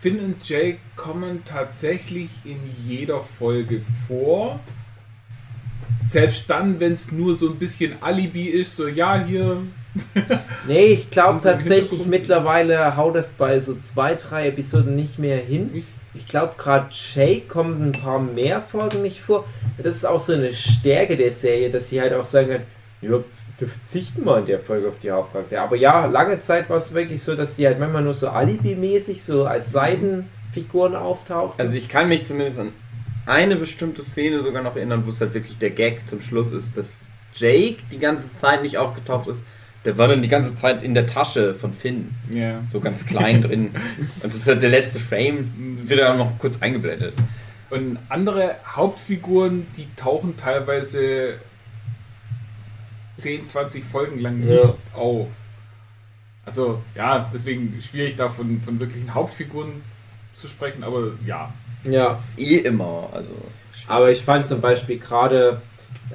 Finn und Jake kommen tatsächlich in jeder Folge vor. Selbst dann, wenn es nur so ein bisschen Alibi ist, so ja, hier. (laughs) Nee, ich glaube tatsächlich mittlerweile haut das bei so zwei, drei Episoden nicht mehr hin. Ich glaube, gerade Jake kommen ein paar mehr Folgen nicht vor. Das ist auch so eine Stärke der Serie, dass sie halt auch sagen können, ja, wir verzichten mal in der Folge auf die Hauptcharaktere. Aber ja, lange Zeit war es wirklich so, dass die halt manchmal nur so Alibi-mäßig so als Seitenfiguren auftauchen. Also ich kann mich zumindest an eine bestimmte Szene sogar noch erinnern, wo es halt wirklich der Gag zum Schluss ist, dass Jake die ganze Zeit nicht aufgetaucht ist. Der war dann die ganze Zeit in der Tasche von Finn. Ja. So ganz klein (laughs) drin. Und das ist halt der letzte Frame, wird dann noch kurz eingeblendet. Und andere Hauptfiguren, die tauchen teilweise 10, 20 Folgen lang nicht Ja. auf. Also ja, deswegen schwierig da von, von wirklichen Hauptfiguren zu sprechen, aber ja. ja. Eh immer. Also Aber ich fand zum Beispiel gerade,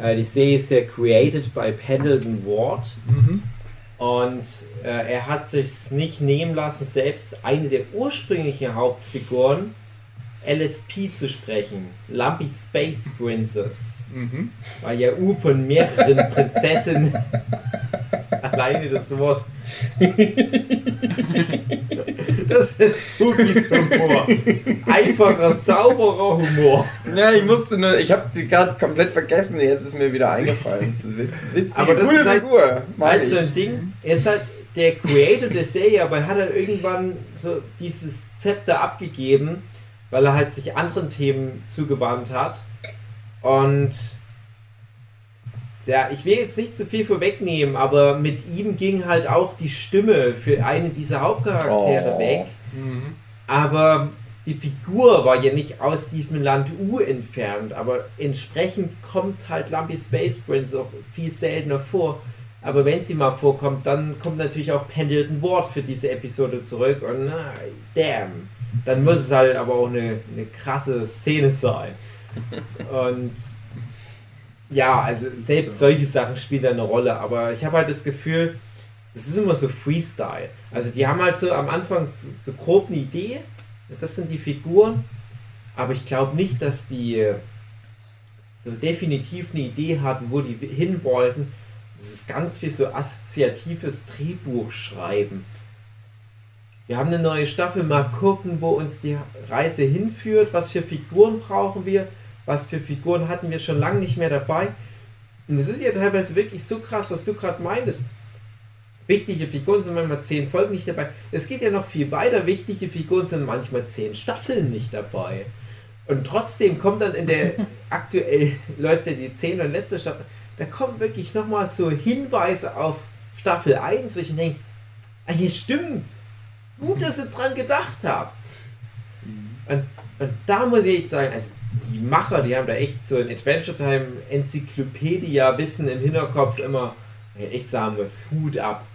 äh, die Serie ist ja created by Pendleton Ward. Und äh, er hat sich nicht nehmen lassen, selbst eine der ursprünglichen Hauptfiguren LSP zu sprechen. Lumpy Space Princess. Mhm. Weil ja U von mehreren (laughs) Prinzessinnen. Alleine das Wort. (laughs) das ist Spookies Humor. Einfacher, sauberer Humor. Ja, ich musste nur, ich habe die gerade komplett vergessen, jetzt ist mir wieder eingefallen. Das ist wit- witzig. Aber das ist halt- Figur, Halt so ein Ding, er ist halt der Creator der Serie, aber er hat halt irgendwann so dieses Zepter abgegeben, weil er halt sich anderen Themen zugewandt hat. Und der, ich will jetzt nicht zu viel vorwegnehmen, aber mit ihm ging halt auch die Stimme für einen dieser Hauptcharaktere Oh. weg. Mhm. Aber die Figur war ja nicht aus diesem Land U entfernt, aber entsprechend kommt halt Lumpy Space Prince auch viel seltener vor. Aber wenn sie mal vorkommt, dann kommt natürlich auch Pendleton Ward für diese Episode zurück und na, damn. Dann muss es halt aber auch eine, eine krasse Szene sein. Und ja, also selbst solche Sachen spielen da eine Rolle, aber ich habe halt das Gefühl, es ist immer so Freestyle. Also die haben halt so am Anfang so, so grob eine Idee, das sind die Figuren, aber ich glaube nicht, dass die äh, so definitiv eine Idee hatten, wo die hin wollten. Das ist ganz viel so assoziatives Drehbuch schreiben. Wir haben eine neue Staffel, mal gucken, wo uns die Reise hinführt, was für Figuren brauchen wir, was für Figuren hatten wir schon lange nicht mehr dabei. Und es ist ja teilweise wirklich so krass, was du gerade meintest. Wichtige Figuren sind manchmal zehn Folgen nicht dabei. Es geht ja noch viel weiter. Wichtige Figuren sind manchmal zehn Staffeln nicht dabei. Und trotzdem kommt dann in der (laughs) aktuell läuft ja die zehn und letzte Staffel. Da kommen wirklich nochmal so Hinweise auf Staffel 1, wo ich mir denke, ah, hier stimmt. Gut, dass ihr dran gedacht habt. Und, und da muss ich echt sagen, also die Macher, die haben da echt so ein Adventure Time Enzyklopädia Wissen im Hinterkopf immer, wo ich echt sagen muss, Hut ab,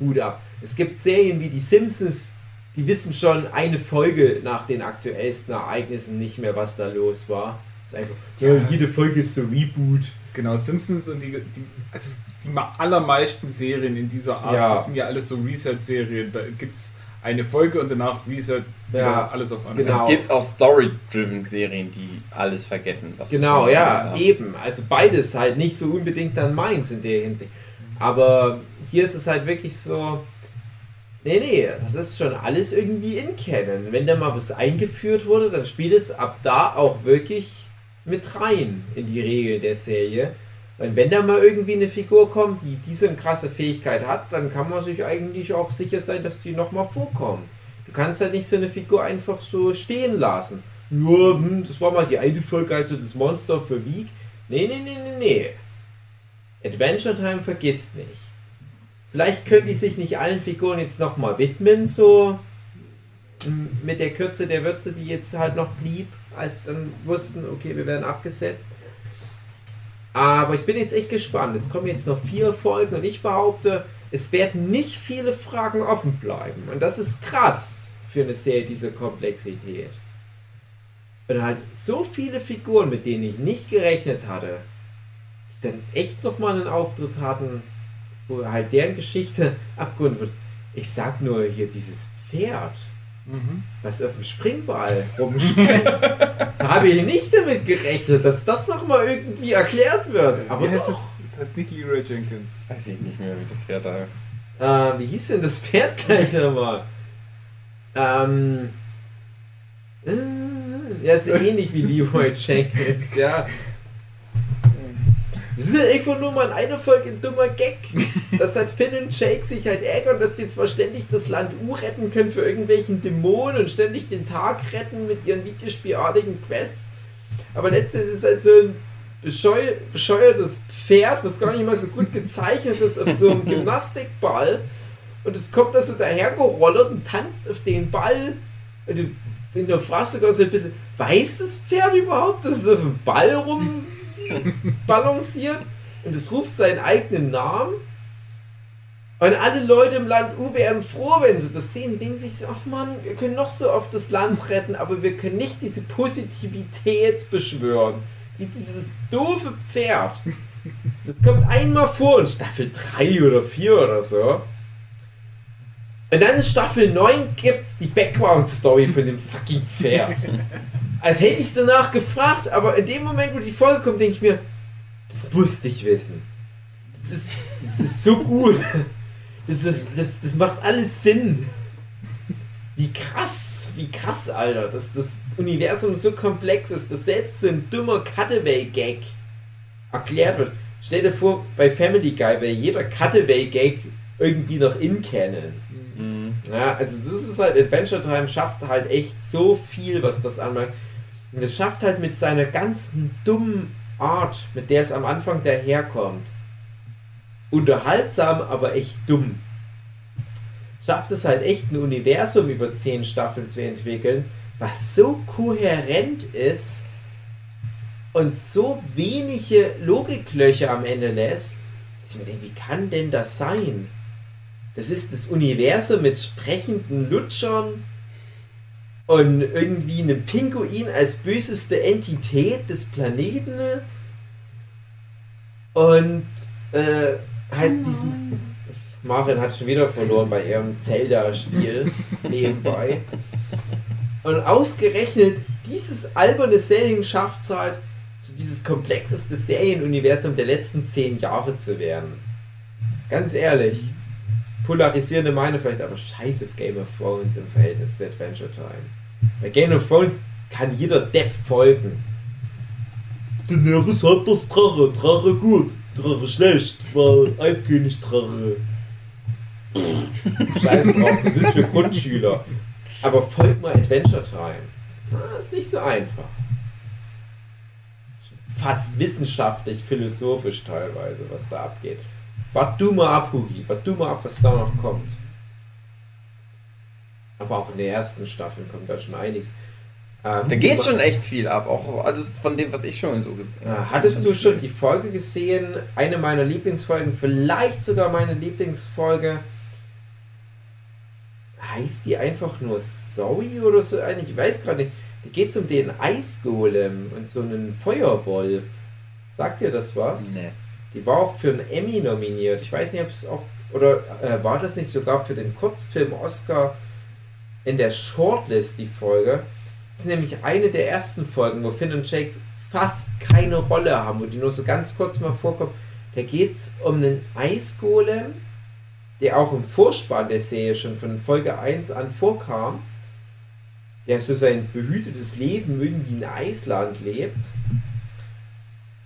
Hut ab. Es gibt Serien wie die Simpsons, die wissen schon eine Folge nach den aktuellsten Ereignissen nicht mehr, was da los war. Das ist einfach, ja, jede Folge ist so Reboot. Genau, Simpsons und die, die also die allermeisten Serien in dieser Art, Ja. das sind ja alles so Reset-Serien. Da gibt es eine Folge und danach Reset wieder Ja, alles auf einmal. genau. Es gibt auch Story-driven Serien, die alles vergessen. Genau, ja, eben. Also beides halt nicht so unbedingt dann meins in der Hinsicht. Aber hier ist es halt wirklich so. Nee, nee, das ist schon alles irgendwie in Canon. Wenn da mal was eingeführt wurde, dann spielt es ab da auch wirklich mit rein in die Regeln der Serie. Und wenn da mal irgendwie eine Figur kommt, die diese krasse Fähigkeit hat, dann kann man sich eigentlich auch sicher sein, dass die nochmal vorkommt. Du kannst halt nicht so eine Figur einfach so stehen lassen. Ja, hm, das war mal die eine Folge, also das Monster verwieg. Nee, nee, nee, nee, nee. Adventure Time vergisst nicht. Vielleicht können die sich nicht allen Figuren jetzt nochmal widmen, so m, mit der Kürze der Würze, die jetzt halt noch blieb, als dann wussten, okay, wir werden abgesetzt. Aber ich bin jetzt echt gespannt. Es kommen jetzt noch vier Folgen und ich behaupte, es werden nicht viele Fragen offen bleiben. Und das ist krass für eine Serie dieser Komplexität. Und halt so viele Figuren, mit denen ich nicht gerechnet hatte, die dann echt nochmal einen Auftritt hatten, wo halt deren Geschichte (laughs) abgerundet wird. Ich sag nur hier dieses Pferd, Mhm. was auf dem Springball rumspringt. (laughs) da habe ich nicht damit gerechnet, dass das nochmal irgendwie erklärt wird. Aber Wie heißt doch. es? Das heißt nicht Leroy Jenkins. Weiß ich nicht mehr, wie das Pferd heißt. Äh, wie hieß denn das Pferd gleich nochmal? Ähm. Äh, ja, ist (laughs) ähnlich wie Leroy Jenkins, ja. Das ist halt einfach nur mal in einer Folge ein dummer Gag. Dass halt Finn und Jake sich halt ärgern, dass die zwar ständig das Land U retten können für irgendwelchen Dämonen und ständig den Tag retten mit ihren videospielartigen Quests. Aber letztendlich ist halt so ein bescheu bescheuertes Pferd, was gar nicht mal so gut gezeichnet ist, auf so einem (laughs) Gymnastikball. Und es kommt da so dahergerollert und tanzt auf den Ball. Und du, und du fragst sogar so ein bisschen, weiß das Pferd überhaupt, dass es auf dem Ball rum (laughs) balanciert? Und es ruft seinen eigenen Namen. Und alle Leute im Land U wären froh, wenn sie das sehen. Die denken sich so, ach Mann, wir können noch so oft das Land retten, aber wir können nicht diese Positivität beschwören. Wie dieses doofe Pferd. Das kommt einmal vor in Staffel 3 oder 4 oder so. Und dann in Staffel 9 gibt's die Background-Story von dem fucking Pferd. (laughs) Als hätte ich danach gefragt, aber in dem Moment, wo die Folge kommt, denke ich mir, das musste ich wissen. Das ist, das ist so gut. Das, ist, das, das macht alles Sinn. Wie krass, wie krass, Alter, dass das Universum so komplex ist, dass selbst so ein dummer Cutaway-Gag erklärt wird. Stell dir vor, bei Family Guy wäre jeder Cutaway-Gag irgendwie noch in Canon. Mhm. Ja, also das ist halt, Adventure Time schafft halt echt so viel, was das anbelangt. Und es schafft halt mit seiner ganzen dummen Art, mit der es am Anfang daherkommt, unterhaltsam, aber echt dumm. Schafft es halt echt ein Universum über zehn Staffeln zu entwickeln, was so kohärent ist und so wenige Logiklöcher am Ende lässt, dass ich mir denke, wie kann denn das sein? Das ist das Universum mit sprechenden Lutschern und irgendwie einem Pinguin als böseste Entität des Planeten und äh, halt Oh diesen. Marin hat schon wieder verloren bei ihrem Zelda-Spiel (laughs) nebenbei. Und ausgerechnet dieses alberne Setting schafft es halt, so dieses komplexeste Serienuniversum der letzten zehn Jahre zu werden. Ganz ehrlich. Polarisierende Meinung vielleicht, aber scheiß auf Game of Thrones im Verhältnis zu Adventure Time. Bei Game of Thrones kann jeder Depp folgen. Daenerys hat das Drache, Drache gut, Drache schlecht, weil Eiskönig Drache. Scheiß drauf, das ist für Grundschüler. Aber folgt mal Adventure Time. Na, ist nicht so einfach. Fast wissenschaftlich, philosophisch teilweise, was da abgeht. Wart du mal ab, Hugi. Wart du mal ab, was da noch kommt. Aber auch in der ersten Staffel kommt da schon einiges. Äh, Da geht schon echt viel ab, auch alles von dem, was ich schon so gesehen äh, hattest du schon die Folge gesehen? Eine meiner Lieblingsfolgen, vielleicht sogar meine Lieblingsfolge. Heißt die einfach nur Zoe oder so eigentlich? Ich weiß gerade nicht. Da geht es um den Eisgolem und so einen Feuerwolf. Sagt dir das was? Nee. Die war auch für einen Emmy nominiert. Ich weiß nicht, ob es auch. Oder äh, war das nicht sogar für den Kurzfilm Oscar in der Shortlist die Folge? Das ist nämlich eine der ersten Folgen, wo Finn und Jake fast keine Rolle haben, wo die nur so ganz kurz mal vorkommen. Da geht es um einen Eisgolem, der auch im Vorspann der Serie schon von Folge 1 an vorkam, der so sein behütetes Leben irgendwie in Eisland lebt.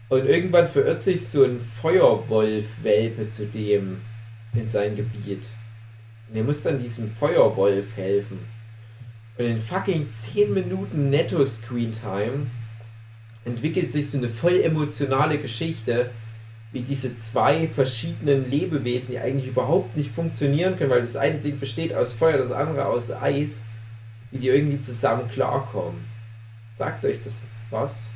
Und irgendwann verirrt sich so ein Feuerwolf-Welpe zu dem in sein Gebiet. Und er muss dann diesem Feuerwolf helfen. Und in fucking 10 Minuten Netto-Screen-Time entwickelt sich so eine voll emotionale Geschichte, wie diese zwei verschiedenen Lebewesen, die eigentlich überhaupt nicht funktionieren können, weil das eine Ding besteht aus Feuer, das andere aus Eis, wie die irgendwie zusammen klarkommen. Sagt euch das was?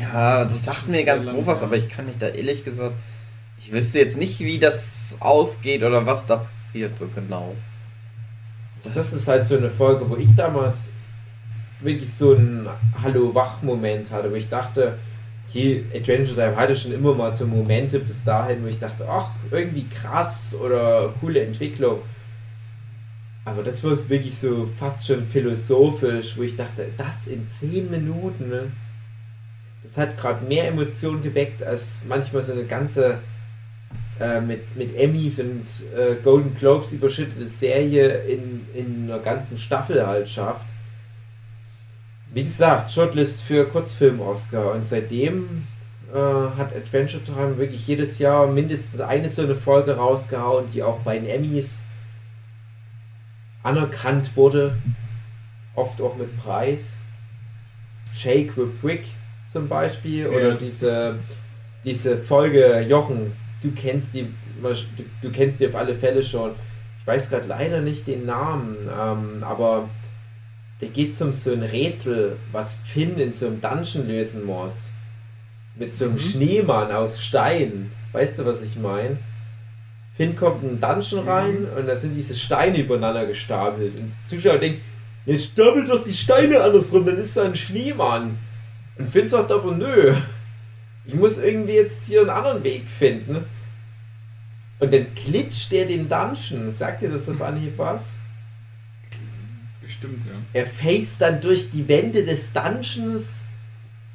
Ja, das sagt mir ganz grob was, aber ich kann mich da ehrlich gesagt. Ich wüsste jetzt nicht, wie das ausgeht oder was da passiert, so genau. Das ist halt so eine Folge, wo ich damals wirklich so einen Hallo-Wach-Moment hatte, wo ich dachte, okay, Adventure Time hatte schon immer mal so Momente bis dahin, wo ich dachte, ach, irgendwie krass oder coole Entwicklung. Aber das war wirklich so fast schon philosophisch, wo ich dachte, das in 10 Minuten, ne? Das hat gerade mehr Emotionen geweckt als manchmal so eine ganze äh, mit, mit Emmys und äh, Golden Globes überschüttete Serie in, in einer ganzen Staffel halt schafft. Wie gesagt, Shortlist für Kurzfilm-Oscar und seitdem äh, hat Adventure Time wirklich jedes Jahr mindestens eine so eine Folge rausgehauen, die auch bei den Emmys anerkannt wurde. Oft auch mit Preis. Shake the Brick zum Beispiel oder Ja. diese, diese Folge Jochen, du kennst die du, du kennst die auf alle Fälle schon. Ich weiß gerade leider nicht den Namen, ähm, aber da geht um so ein Rätsel, was Finn in so einem Dungeon lösen muss. Mit so einem Mhm. Schneemann aus Stein. Weißt du, was ich meine? Finn kommt in einen Dungeon rein und da sind diese Steine übereinander gestapelt. Und die Zuschauer denken, jetzt stapelt doch die Steine andersrum, dann ist da ein Schneemann. Und Finn sagt aber, nö, ich muss irgendwie jetzt hier einen anderen Weg finden. Und dann klitscht der den Dungeon. Sagt ihr das auf Anhieb was? Bestimmt, ja. Er faced dann durch die Wände des Dungeons.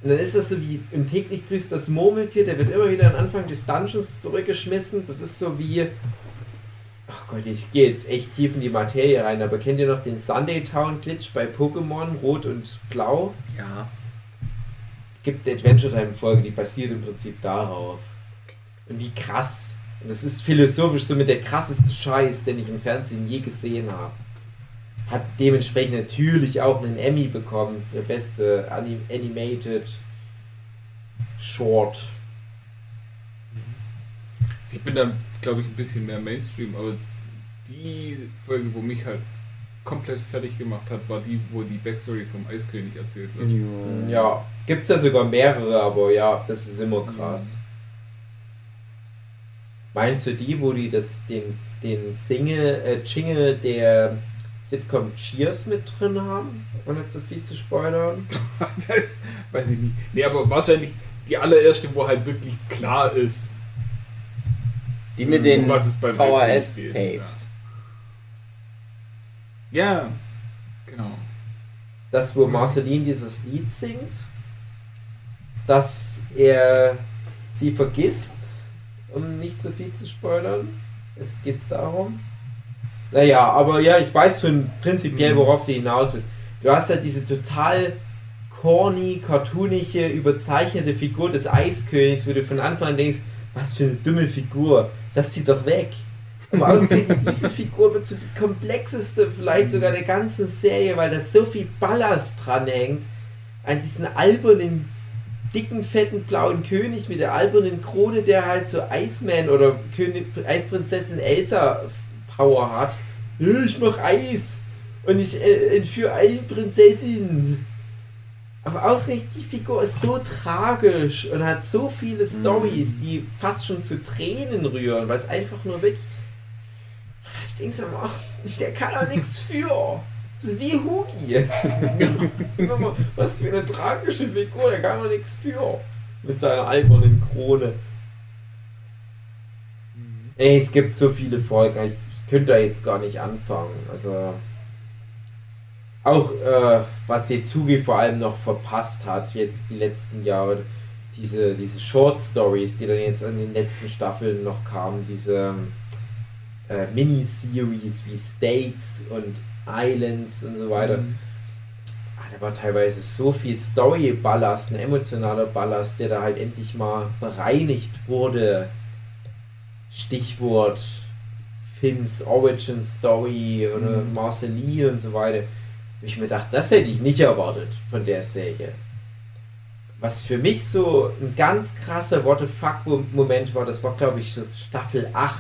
Und dann ist das so wie im täglich grüßt das Murmeltier, der wird immer wieder am Anfang des Dungeons zurückgeschmissen. Das ist so wie. Ach Gott, ich gehe jetzt echt tief in die Materie rein, aber kennt ihr noch den Sunday Town Glitch bei Pokémon Rot und Blau? Ja. Gibt eine Adventure Time Folge, die basiert im Prinzip darauf. Und wie krass. Und das ist philosophisch so mit der krasseste Scheiß, den ich im Fernsehen je gesehen habe. Hat dementsprechend natürlich auch einen Emmy bekommen für beste Anim Animated Short. Ich bin dann, glaube ich, ein bisschen mehr Mainstream, aber die Folge, wo mich halt komplett fertig gemacht hat, war die, wo die Backstory vom Eiskönig erzählt wird. Ja, gibt's ja sogar mehrere, aber ja, das ist immer krass. Meinst du die, wo die das, den, den Single, äh, Jingle der Sitcom Cheers mit drin haben? Ohne zu viel zu spoilern. (laughs) das weiß ich nicht. Nee, aber wahrscheinlich die allererste, wo halt wirklich klar ist, Die mit den es Eiskönig geht, VHS-Tapes. ja, genau. Das, wo Marceline dieses Lied singt, dass er sie vergisst, um nicht zu viel zu spoilern. Es geht's darum. Naja, aber ja, ich weiß schon prinzipiell, Mhm. worauf du hinaus bist. Du hast ja diese total corny, cartoonische, überzeichnete Figur des Eiskönigs, wo du von Anfang an denkst, was für eine dumme Figur, lass sie doch weg. Aber ausgerechnet (laughs) diese Figur wird so die komplexeste, vielleicht sogar der ganzen Serie, weil da so viel Ballast dranhängt an diesen albernen, dicken, fetten, blauen König mit der albernen Krone, der halt so Eisman oder König, Eisprinzessin Elsa Power hat. Ja, Ich mach Eis und ich äh, entführe eine Prinzessin. Aber ausgerechnet die Figur ist so tragisch und hat so viele Stories, die fast schon zu Tränen rühren, weil es einfach nur wirklich. Ich denke so der kann doch nichts für. Das ist wie Hugi. Was für eine tragische Figur, der kann doch nichts für. Mit seiner albernen Krone. Ey, es gibt so viele Folgen, ich, ich könnte da jetzt gar nicht anfangen. Also. Auch äh, was Yetsugi vor allem noch verpasst hat, jetzt die letzten Jahre, diese, diese Short Stories, die dann jetzt in den letzten Staffeln noch kamen, diese äh, Miniseries wie Stakes und Islands und so weiter. Ah, da war teilweise so viel Story-Ballast, ein emotionaler Ballast, der da halt endlich mal bereinigt wurde. Stichwort Finns Origin Story oder Mhm. Marceline und so weiter. Ich mir dachte, das hätte ich nicht erwartet von der Serie. Was für mich so ein ganz krasser What the fuck Moment war, das war glaube ich Staffel 8.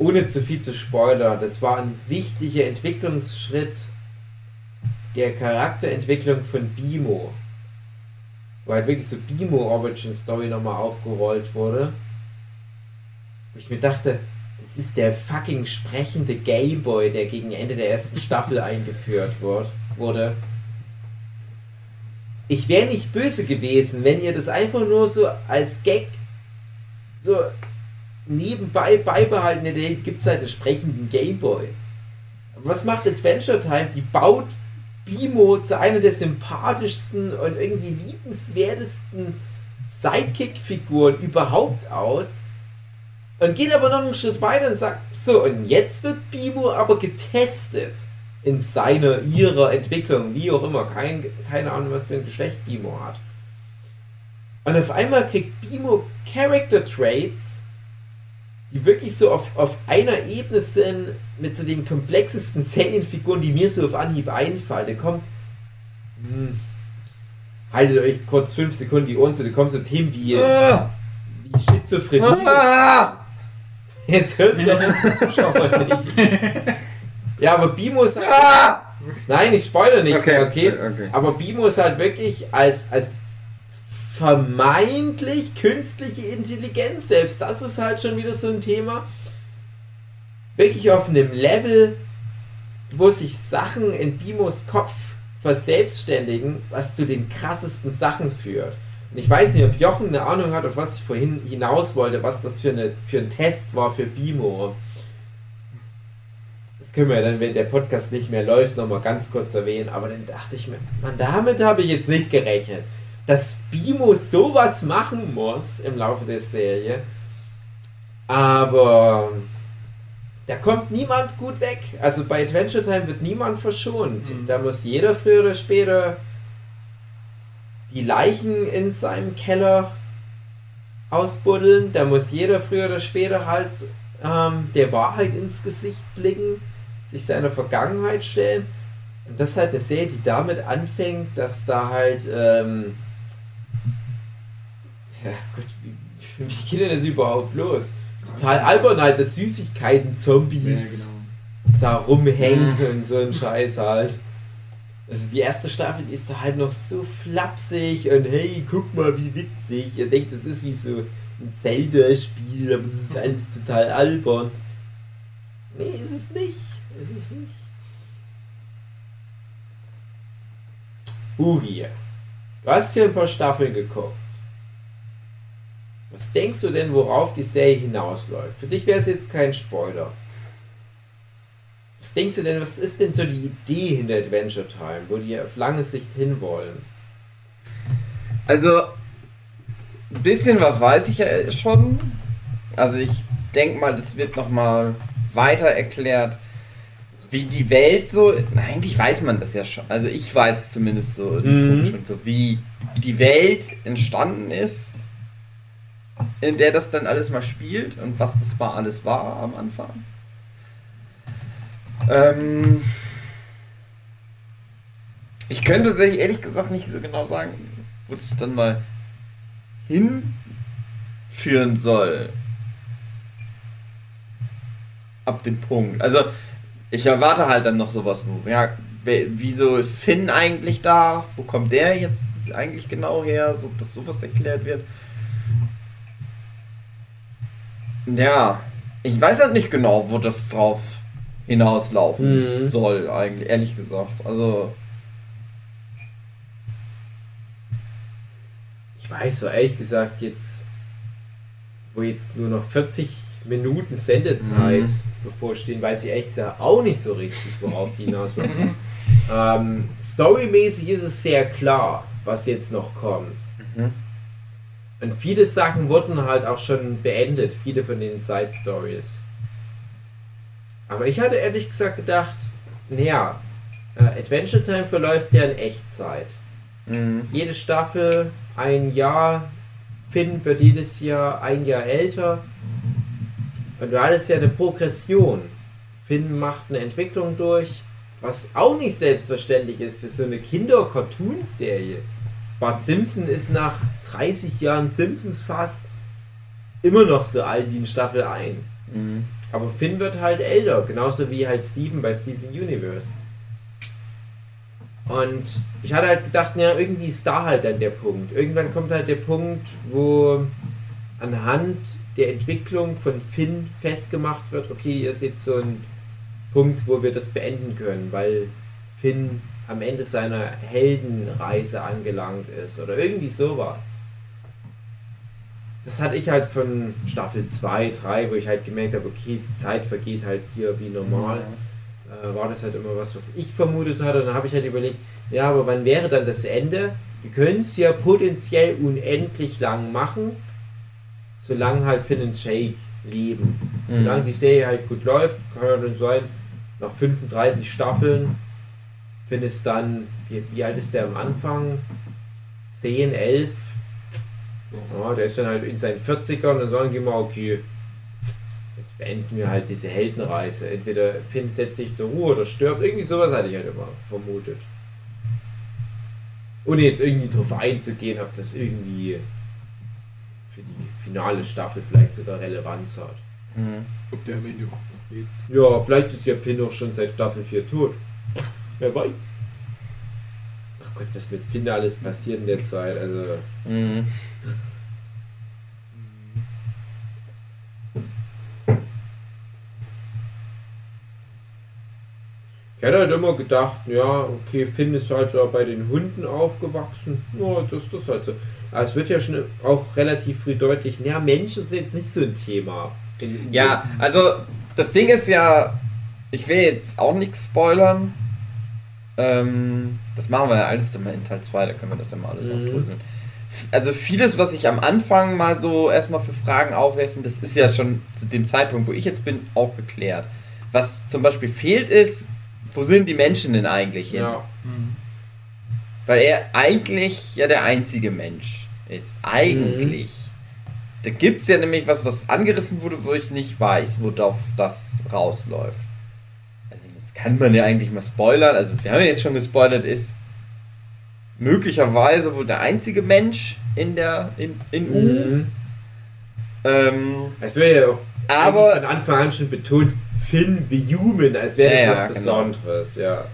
Ohne zu viel zu spoilern, das war ein wichtiger Entwicklungsschritt der Charakterentwicklung von Bimo. Wo halt wirklich so Bimo Origin Story nochmal aufgerollt wurde. Wo ich mir dachte, es ist der fucking sprechende Gameboy, der gegen Ende der ersten Staffel (laughs) eingeführt wurde. Ich wäre nicht böse gewesen, wenn ihr das einfach nur so als Gag so nebenbei beibehalten hättet. Gibt es einen sprechenden Gameboy. Was macht Adventure Time? Die baut Bimo zu einer der sympathischsten und irgendwie liebenswertesten Sidekick-Figuren überhaupt aus. Und geht aber noch einen Schritt weiter und sagt, so, und jetzt wird Bimo aber getestet in seiner, ihrer Entwicklung, wie auch immer. Kein, keine Ahnung, was für ein Geschlecht Bimo hat. Und auf einmal kriegt Bimo Character Traits, die wirklich so auf, auf einer Ebene sind mit so den komplexesten Serienfiguren, die mir so auf Anhieb einfallen. Da kommt. Hm, haltet euch kurz fünf Sekunden die Ohren zu, da kommen so Themen wie, Ah, wie Schizophrenie. ah, Jetzt hört die Zuschauer nicht. (laughs) Ja, aber Bimo ist halt. ah. Nein, ich spoilere nicht, okay. okay. okay. Aber Bimo ist halt wirklich als, als vermeintlich künstliche Intelligenz, selbst das ist halt schon wieder so ein Thema, wirklich auf einem Level, wo sich Sachen in Bimos Kopf verselbstständigen, was zu den krassesten Sachen führt. Und ich weiß nicht, ob Jochen eine Ahnung hat, auf was ich vorhin hinaus wollte, was das für, eine, für ein Test war für Bimo. Das können wir dann, wenn der Podcast nicht mehr läuft, nochmal ganz kurz erwähnen. Aber dann dachte ich mir, man, damit habe ich jetzt nicht gerechnet. Dass Bimo sowas machen muss im Laufe der Serie. Aber da kommt niemand gut weg. Also bei Adventure Time wird niemand verschont. Mhm. Da muss jeder früher oder später die Leichen in seinem Keller ausbuddeln. Da muss jeder früher oder später halt ähm, der Wahrheit ins Gesicht blicken, sich seiner Vergangenheit stellen. Und das ist halt eine Serie, die damit anfängt, dass da halt ähm, Ja, Gott, wie, wie geht denn das überhaupt los? Total albern halt, dass Süßigkeiten-Zombies Ja, genau. da rumhängen (laughs) und so ein Scheiß halt. Also die erste Staffel die ist da halt noch so flapsig und hey, guck mal, wie witzig. Ihr denkt, das ist wie so ein Zelda-Spiel, aber das ist alles total albern. Nee, ist es nicht. Ist es nicht. Ugi, du hast hier ein paar Staffeln geguckt. Was denkst du denn, worauf die Serie hinausläuft? Für dich wäre es jetzt kein Spoiler. Was denkst du denn, was ist denn so die Idee hinter Adventure Time, wo die auf lange Sicht hinwollen? Also, ein bisschen was weiß ich ja schon. Also, ich denke mal, das wird nochmal weiter erklärt, wie die Welt so. Eigentlich weiß man das ja schon. Also, ich weiß es zumindest so, den Mhm. Punkt schon so, wie die Welt entstanden ist, in der das dann alles mal spielt und was das mal alles war am Anfang. Ähm. Ich könnte tatsächlich ehrlich gesagt nicht so genau sagen, wo das dann mal hinführen soll. Ab dem Punkt. Also, ich erwarte halt dann noch sowas, wo, ja, wieso ist Finn eigentlich da? Wo kommt der jetzt eigentlich genau her? So, dass sowas erklärt wird. Ja, ich weiß halt nicht genau, wo das drauf hinauslaufen Mhm. soll, eigentlich, ehrlich gesagt. Also, Ich weiß so ehrlich gesagt jetzt, wo jetzt nur noch 40 Minuten Sendezeit Mhm. bevorstehen, weiß ich ehrlich gesagt auch nicht so richtig, worauf die hinaus wollen. (laughs) ähm, storymäßig ist es sehr klar, was jetzt noch kommt. Mhm. Und viele Sachen wurden halt auch schon beendet, viele von den Side Stories. Aber ich hatte ehrlich gesagt gedacht, naja, äh, Adventure Time verläuft ja in Echtzeit. mhm. Jede Staffel ein Jahr, Finn wird jedes Jahr ein Jahr älter. Und du hattest ja eine Progression. Finn macht eine Entwicklung durch, was auch nicht selbstverständlich ist für so eine Kinder-Cartoon-Serie. Bart Simpson ist nach 30 Jahren Simpsons fast immer noch so alt wie in Staffel 1. Mhm. Aber Finn wird halt älter, genauso wie halt Steven bei Steven Universe. Und ich hatte halt gedacht, ja, irgendwie ist da halt dann der Punkt. Irgendwann kommt halt der Punkt, wo anhand der Entwicklung von Finn festgemacht wird, okay, hier ist jetzt so ein Punkt, wo wir das beenden können, weil Finn am Ende seiner Heldenreise angelangt ist oder irgendwie sowas. Das hatte ich halt von Staffel 2, 3, wo ich halt gemerkt habe, okay, die Zeit vergeht halt hier wie normal äh, war das halt immer was, was ich vermutet hatte. Und dann habe ich halt überlegt, ja, aber wann wäre dann das Ende? Die können es ja potenziell unendlich lang machen, solange halt Finn und Jake leben. Mhm. Solange die Serie halt gut läuft, kann ja dann sein, nach 35 Staffeln, Finn ist dann, wie, wie alt ist der am Anfang? 10, 11? Ja, der ist dann halt in seinen 40ern und dann sagen die mal, okay, jetzt beenden wir halt diese Heldenreise. Entweder Finn setzt sich zur Ruhe oder stirbt. Irgendwie sowas hatte ich halt immer vermutet. Ohne jetzt irgendwie drauf einzugehen, ob das irgendwie für die finale Staffel vielleicht sogar Relevanz hat. Mhm. Ob der am Ende überhaupt noch lebt. Ja, vielleicht ist ja Finn auch schon seit Staffel 4 tot. Wer weiß. Ach Gott, was mit Finn da alles passiert in der Zeit. Also, Mhm. Ich hätte halt immer gedacht, ja, okay, Finn ist halt da bei den Hunden aufgewachsen. Ja, das ist das halt so. Aber es wird ja schon auch relativ früh deutlich, ja, Mensch ist jetzt nicht so ein Thema. Ja, also das Ding ist ja, ich will jetzt auch nichts spoilern. Ähm, das machen wir ja alles dann mal in Teil 2, da können wir das ja mal alles Mhm. aufdröseln. Also vieles, was ich am Anfang mal so erstmal für Fragen aufwerfen, das ist ja schon zu dem Zeitpunkt, wo ich jetzt bin, auch geklärt. Was zum Beispiel fehlt ist, wo sind die Menschen denn eigentlich hin? Ja, Weil er eigentlich ja der einzige Mensch ist. Eigentlich. Da gibt es ja nämlich was, was angerissen wurde, wo ich nicht weiß, worauf das rausläuft. Das kann man ja eigentlich mal spoilern. Also wir haben ja jetzt schon gespoilert, ist möglicherweise wohl der einzige Mensch in der in, in U. Mhm. Ähm, Es wäre ja auch Aber- von Anfang an schon betont, Finn the Human, als wäre das Ja, was ja, genau. Besonderes, ja.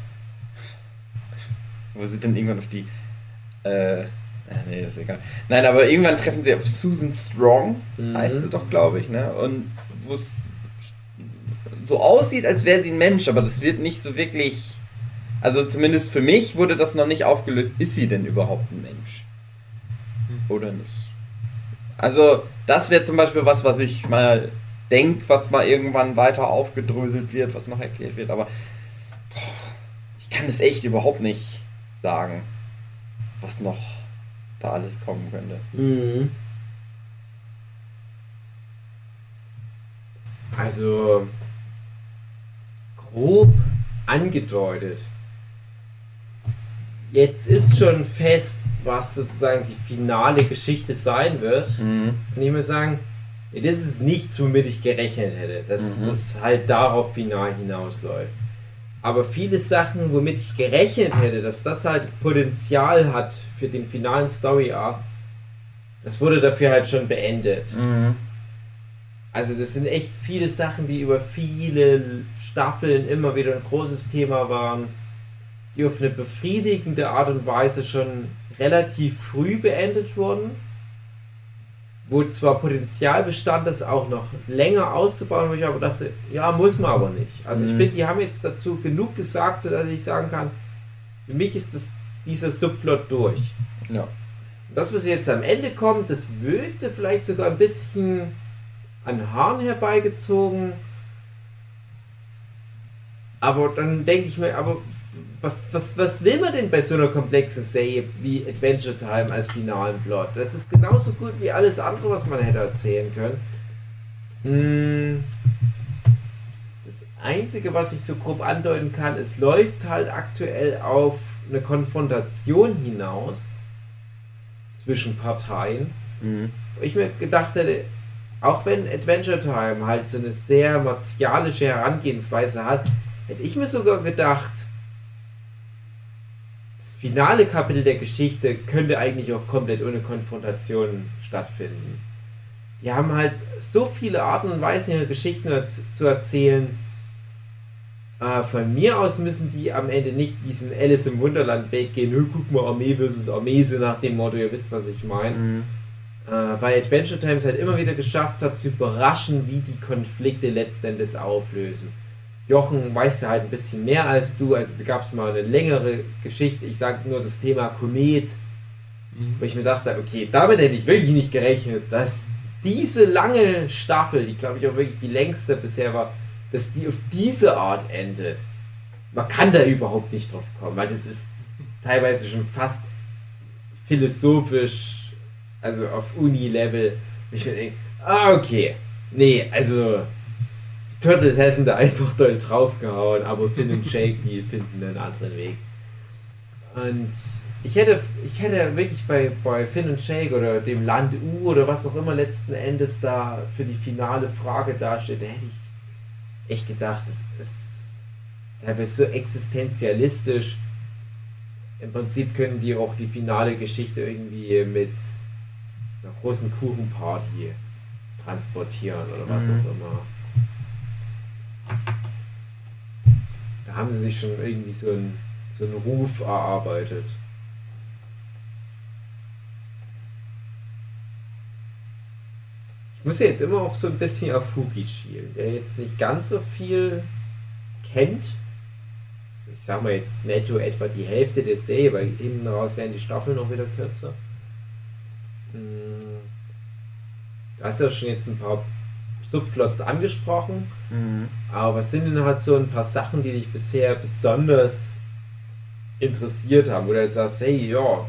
wo sie dann irgendwann auf die. Äh, äh, nee, das ist egal. Nein, aber irgendwann treffen sie auf Susan Strong, Mhm. heißt sie doch, glaube ich, ne? Und wo es so aussieht, als wäre sie ein Mensch, aber das wird nicht so wirklich. Also zumindest für mich wurde das noch nicht aufgelöst. Ist sie denn überhaupt ein Mensch? Oder nicht? Also, das wäre zum Beispiel was, was ich mal denke, was mal irgendwann weiter aufgedröselt wird, was noch erklärt wird, aber boah, ich kann es echt überhaupt nicht sagen, was noch da alles kommen könnte. Mhm. Also grob angedeutet. Jetzt ist schon fest, was sozusagen die finale Geschichte sein wird. Und ich muss sagen, das ist nichts, womit ich gerechnet hätte, dass Mhm. es halt darauf final hinausläuft. Aber viele Sachen, womit ich gerechnet hätte, dass das halt Potenzial hat für den finalen Story Arc, das wurde dafür halt schon beendet. Mhm. Also das sind echt viele Sachen, die über viele Staffeln immer wieder ein großes Thema waren, die auf eine befriedigende Art und Weise schon relativ früh beendet wurden, wo zwar Potenzial bestand, das auch noch länger auszubauen, wo ich aber dachte, ja, muss man aber nicht. Also ich Mhm. finde, die haben jetzt dazu genug gesagt, sodass ich sagen kann, für mich ist das, dieser Subplot durch. Ja. Das, was jetzt am Ende kommt, das wirkte vielleicht sogar ein bisschen an Haaren herbeigezogen. Aber dann denke ich mir, aber was, was, was will man denn bei so einer komplexen Serie wie Adventure Time als finalen Plot? Das ist genauso gut wie alles andere, was man hätte erzählen können. Hm. Das Einzige, was ich so grob andeuten kann, es läuft halt aktuell auf eine Konfrontation hinaus zwischen Parteien. Mhm. Wo ich mir gedacht hätte, auch wenn Adventure Time halt so eine sehr martialische Herangehensweise hat, hätte ich mir sogar gedacht, das finale Kapitel der Geschichte könnte eigentlich auch komplett ohne Konfrontation stattfinden. Die haben halt so viele Arten und Weisen, ihre Geschichten zu erzählen. Äh, von mir aus müssen die am Ende nicht diesen Alice im Wunderland Weg gehen, "Hö, guck mal, Armee versus Armee, so nach dem Motto, ihr wisst, was ich meine. Mhm. Äh, weil Adventure Times halt immer wieder geschafft hat, zu überraschen, wie die Konflikte letzten Endes auflösen. Jochen weiß ja halt ein bisschen mehr als du, also da gab es mal eine längere Geschichte, ich sage nur das Thema Komet, wo ich mir dachte, okay, damit hätte ich wirklich nicht gerechnet, dass diese lange Staffel, die glaube ich auch wirklich die längste bisher war, dass die auf diese Art endet. Man kann da überhaupt nicht drauf kommen, weil das ist teilweise schon fast philosophisch, also auf Uni-Level. Ich mir denke, ah, okay. Nee, also die Turtles hätten da einfach doll draufgehauen, aber Finn und Jake, die finden einen anderen Weg. Und ich hätte, ich hätte wirklich bei, bei Finn und Jake oder dem Land U oder was auch immer letzten Endes da für die finale Frage dasteht, da hätte ich echt gedacht, das ist teilweise so existenzialistisch. Im Prinzip können die auch die finale Geschichte irgendwie mit einer großen Kuchenparty transportieren oder was Mhm. auch immer. Da haben sie sich schon irgendwie so einen, so einen Ruf erarbeitet. Ich muss ja jetzt immer auch so ein bisschen auf Huki schielen, der jetzt nicht ganz so viel kennt. Also ich sag mal jetzt netto etwa die Hälfte der Serie, weil hinten raus werden die Staffeln noch wieder kürzer. Hm, Du hast ja schon jetzt ein paar Subplots angesprochen. Mhm. Aber was sind denn halt so ein paar Sachen, die dich bisher besonders interessiert haben, wo du jetzt sagst, hey, ja,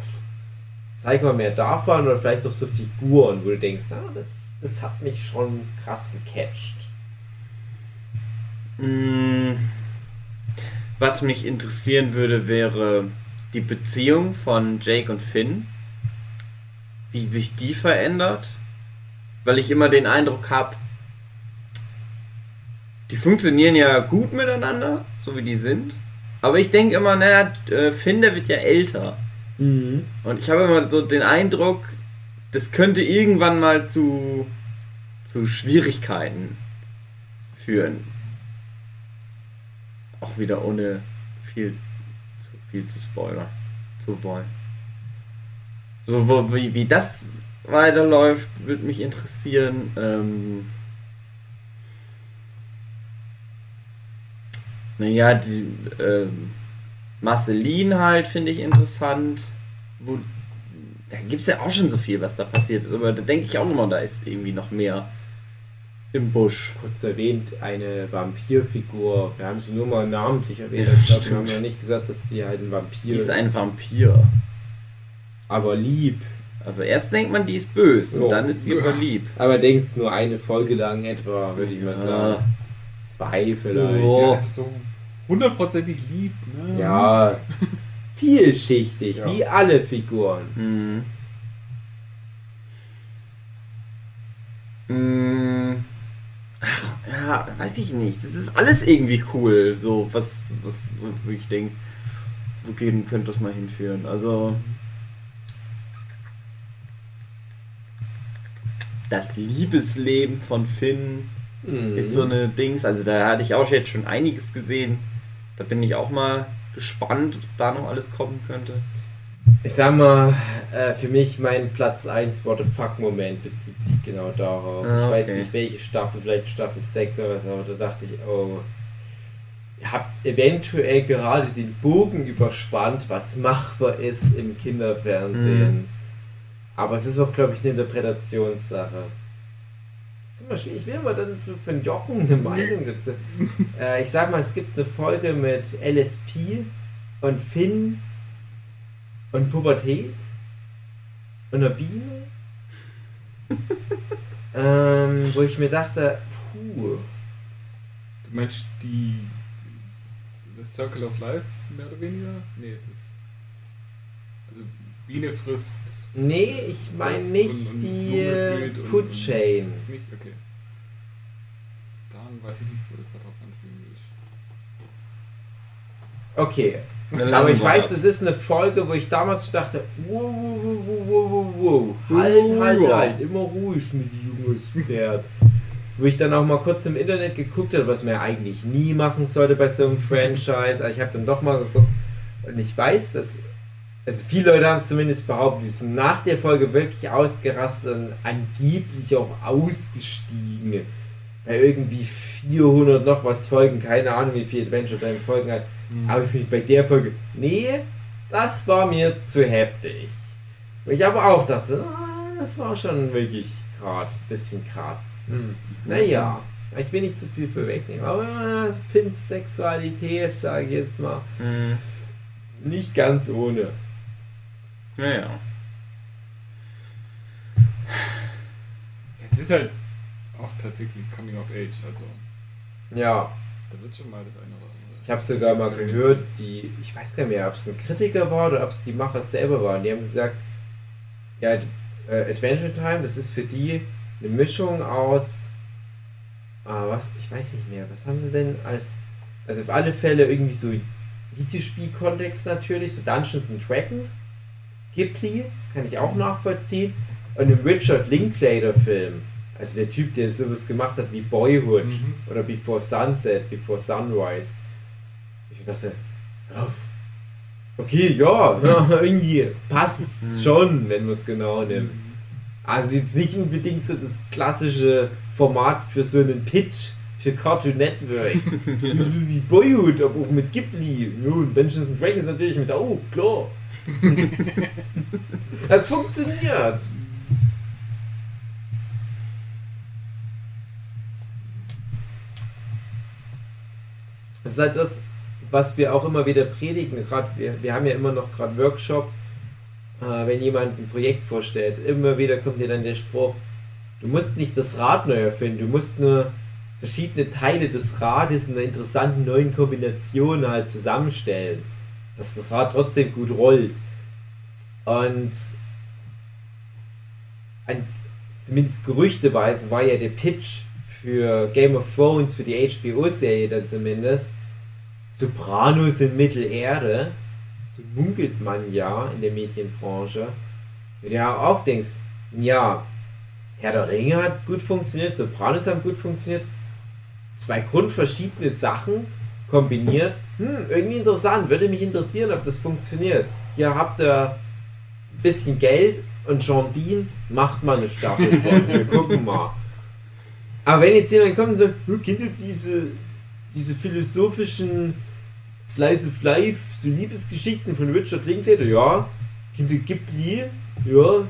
zeig mal mehr davon oder vielleicht auch so Figuren, wo du denkst, ah, das, das hat mich schon krass gecatcht. Mm, Was mich interessieren würde, wäre die Beziehung von Jake und Finn. Wie sich die verändert. Weil ich immer den Eindruck habe, die funktionieren ja gut miteinander, so wie die sind. Aber ich denke immer, naja, äh, Finn, der wird ja älter. Mhm. Und ich habe immer so den Eindruck, das könnte irgendwann mal zu, zu Schwierigkeiten führen. Auch wieder ohne viel zu viel zu spoilern zu wollen. So wie, wie das weiterläuft, würde mich interessieren. Ähm, naja, die ähm, Marceline halt finde ich interessant. Wo, da gibt es ja auch schon so viel, was da passiert ist. Aber da denke ich auch immer, da ist irgendwie noch mehr im Busch. Kurz erwähnt, eine Vampirfigur. Wir haben sie nur mal namentlich erwähnt. Ja, ich glaube, wir haben ja nicht gesagt, dass sie halt ein Vampir Die ist ein Vampir. Aber lieb. Aber erst denkt man, die ist böse und Oh. dann ist die aber lieb. Aber denkst nur eine Folge lang etwa, würde ich mal Ja. sagen. Zwei vielleicht. Oh. Ja, das ist so hundertprozentig lieb, ne? Ja, vielschichtig, Ja. wie alle Figuren. Mhm. Mm. Ach, ja, weiß ich nicht. Das ist alles irgendwie cool. So, was, was, wo ich denke, wo gehen könnte das mal hinführen? Also. Das Liebesleben von Finn Mhm. ist so eine Dings. Also, da hatte ich auch jetzt schon einiges gesehen. Da bin ich auch mal gespannt, was da noch alles kommen könnte. Ich sag mal, äh, für mich mein Platz 1 What the fuck Moment bezieht sich genau darauf. Ah, Ich weiß nicht welche Staffel, vielleicht Staffel 6 oder was, aber da dachte ich, oh, ihr habt eventuell gerade den Bogen überspannt, was machbar ist im Kinderfernsehen. Mhm. Aber es ist auch, glaube ich, eine Interpretationssache. Das ist immer schwierig. Ich will mal dann den Jochen eine Meinung dazu. (laughs) äh, ich sag mal, es gibt eine Folge mit LSP und Finn und Pubertät und einer Biene. (laughs) ähm, wo ich mir dachte, puh, Du meinst die The Circle of Life, mehr oder weniger? Nee, das. Also Biene frisst. Nee, ich meine Das nicht und- und die Food Chain. Nicht? Okay. Dann weiß ich nicht, wo du gerade drauf anspielen willst. Okay, aber lassen ich weiß, das. es ist eine Folge, wo ich damals dachte, wow, wow, wow, wow, wow, wow, halt, halt, halt, immer ruhig mit junges Pferd. Wo ich dann auch mal kurz im Internet geguckt habe, was man ja eigentlich nie machen sollte bei so einem Franchise. Aber ich habe dann doch mal geguckt und ich weiß, dass, also viele Leute haben es zumindest behauptet, die sind nach der Folge wirklich ausgerastet und angeblich auch ausgestiegen. Bei irgendwie 400 noch was Folgen, keine Ahnung wie viel Adventure Time Folgen hat. Ausgerechnet bei der Folge. Nee, das war mir zu heftig. Und ich aber auch dachte, ah, das war schon wirklich gerade ein bisschen krass. Hm. Naja, ich will nicht zu viel vorwegnehmen, aber Finns Sexualität, sage ich jetzt mal, Mhm. nicht ganz ohne. Naja. Es ist halt auch tatsächlich Coming of Age, also Ja, da wird schon mal das eine oder andere. ich habe sogar mal gehört, die, ich weiß gar nicht mehr, ob es ein Kritiker war oder ob es die Macher selber waren, die haben gesagt, ja, äh, Adventure Time, das ist für die eine Mischung aus, ah, was, ich weiß nicht mehr, was haben sie denn als, also auf alle Fälle irgendwie so Videospiel-Kontext natürlich, so Dungeons and Dragons, Ghibli, kann ich auch nachvollziehen, und im Richard Linklater-Film, also der Typ, der sowas gemacht hat wie Boyhood Mhm. oder Before Sunset, Before Sunrise. Ich dachte, ja, okay, ja, (laughs) ja (laughs) irgendwie passt es schon, wenn man es genau nimmt. Also jetzt nicht unbedingt so das klassische Format für so einen Pitch für Cartoon Network. (laughs) wie Boyhood, aber auch mit Ghibli. Und Dungeons and Dragons natürlich mit, oh, klar. (laughs) Das funktioniert. Das ist halt das, was wir auch immer wieder predigen. Gerade wir, wir haben ja immer noch gerade Workshop, äh, wenn jemand ein Projekt vorstellt. Immer wieder kommt dir dann der Spruch, du musst nicht das Rad neu erfinden, du musst nur verschiedene Teile des Rades in einer interessanten neuen Kombination halt zusammenstellen, dass das Rad trotzdem gut rollt. Und ein, zumindest gerüchteweise war ja der Pitch für Game of Thrones, für die HBO-Serie dann zumindest, Sopranos in Mittelerde. so munkelt man ja in der Medienbranche, wo du ja auch denkst, ja, Herr der Ringe hat gut funktioniert, Sopranos haben gut funktioniert, zwei grundverschiedene Sachen kombiniert, hm, irgendwie interessant, würde mich interessieren, ob das funktioniert. Hier habt ihr ein bisschen Geld und Sean Bean macht mal eine Staffel von, (laughs) wir gucken mal. Aber wenn jetzt jemand kommt und sagt, "Hm, kennt ihr diese, diese philosophischen Slice of Life, so Liebesgeschichten von Richard Linklater? Ja. Kennt ihr Ghibli? Ja.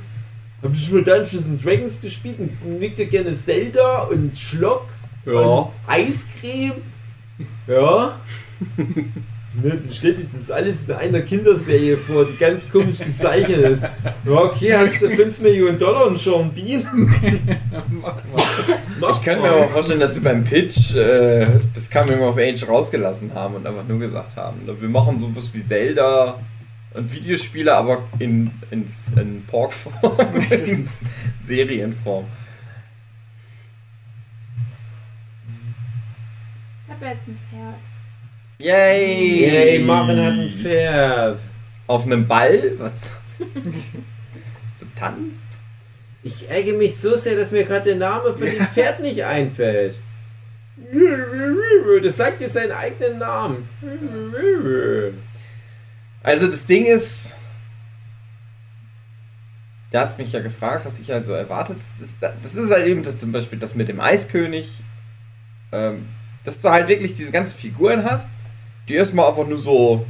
Habt ihr schon mal Dungeons and Dragons gespielt? Und Mögt ihr gerne Zelda und Schlock? Ja. Und Eiscreme? Ja. Ne, dann stellt dich das alles in einer Kinderserie vor, die ganz komisch gezeichnet ist. Ja, okay, hast du 5 Millionen Dollar und Sean Bean? (laughs) Mach mal. Mach Ich kann mir aber auch vorstellen, dass sie beim Pitch äh, das Coming of Age rausgelassen haben und einfach nur gesagt haben, wir machen sowas wie Zelda und Videospiele, aber in, in, in Pork-Form, (laughs) in Serienform. Habe jetzt ein Pferd. Yay! Yay, Marvin hat ein Pferd. Auf einem Ball, was (laughs) so tanzt. Ich ärgere mich so sehr, dass mir gerade der Name von dem (laughs) Pferd nicht einfällt. Das sagt dir seinen eigenen Namen. Also das Ding ist, du hast mich ja gefragt, was ich halt so erwartet. Das ist, das ist halt eben das zum Beispiel das mit dem Eiskönig, ähm, dass du halt wirklich diese ganzen Figuren hast, die erstmal einfach nur so,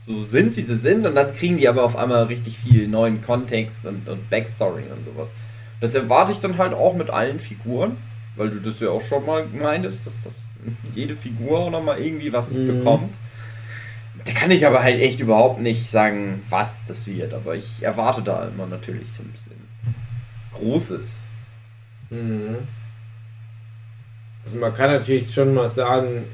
so sind, wie sie sind, und dann kriegen die aber auf einmal richtig viel neuen Kontext und, und Backstory und sowas. Das erwarte ich dann halt auch mit allen Figuren, weil du das ja auch schon mal meintest, dass das jede Figur nochmal irgendwie was Mhm. bekommt. Da kann ich aber halt echt überhaupt nicht sagen, was das wird, aber ich erwarte da immer natürlich so ein bisschen Großes. Mhm. Also man kann natürlich schon mal sagen,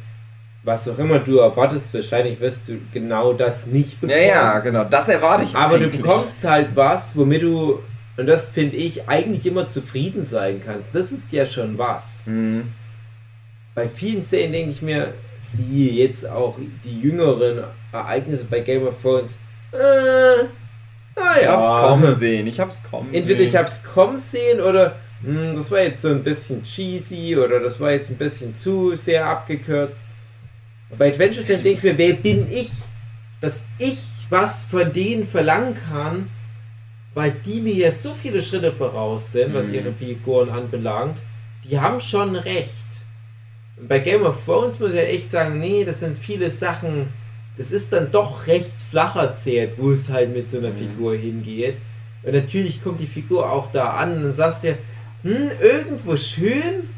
was auch immer du erwartest, wahrscheinlich wirst du genau das nicht Ja, bekommen. ja, genau, das erwarte ich Aber du eigentlich. bekommst halt was, womit du, und das finde ich, eigentlich immer zufrieden sein kannst. Das ist ja schon was. Hm. Bei vielen Szenen denke ich mir, siehe jetzt auch die jüngeren Ereignisse bei Game of Thrones. Äh, naja. Ich hab's kommen sehen, ich hab's kommen Entweder sehen. ich hab's kommen sehen oder hm, das war jetzt so ein bisschen cheesy oder das war jetzt ein bisschen zu sehr abgekürzt. Bei Adventure Time denke ich mir, wer bin ich, dass ich was von denen verlangen kann, weil die mir ja so viele Schritte voraus sind, was Mhm. ihre Figuren anbelangt. Die haben schon recht. Und bei Game of Thrones muss ich echt sagen, nee, das sind viele Sachen, das ist dann doch recht flach erzählt, wo es halt mit so einer Mhm. Figur hingeht. Und natürlich kommt die Figur auch da an und dann sagst du dir, hm, irgendwo schön,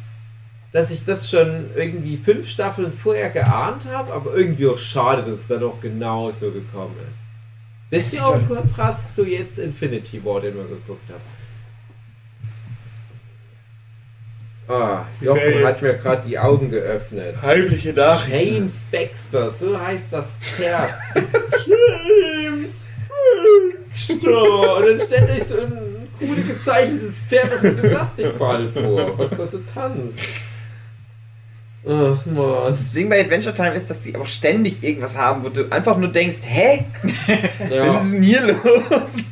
dass ich das schon irgendwie fünf Staffeln vorher geahnt habe, aber irgendwie auch schade, dass es dann auch genau so gekommen ist. Bisschen auch im Kontrast zu jetzt Infinity War, den wir geguckt haben. Ah, Jochen hat mir gerade die Augen geöffnet. Heimliche James Baxter, so heißt das Pferd. (laughs) James Baxter. Und dann stellt euch so ein cool gezeichnetes Pferd auf einem Plastikball vor, was da so tanzt. Ach man. Das Ding bei Adventure Time ist, dass die auch ständig irgendwas haben, wo du einfach nur denkst, hä? (laughs) Was Ja. ist denn hier los?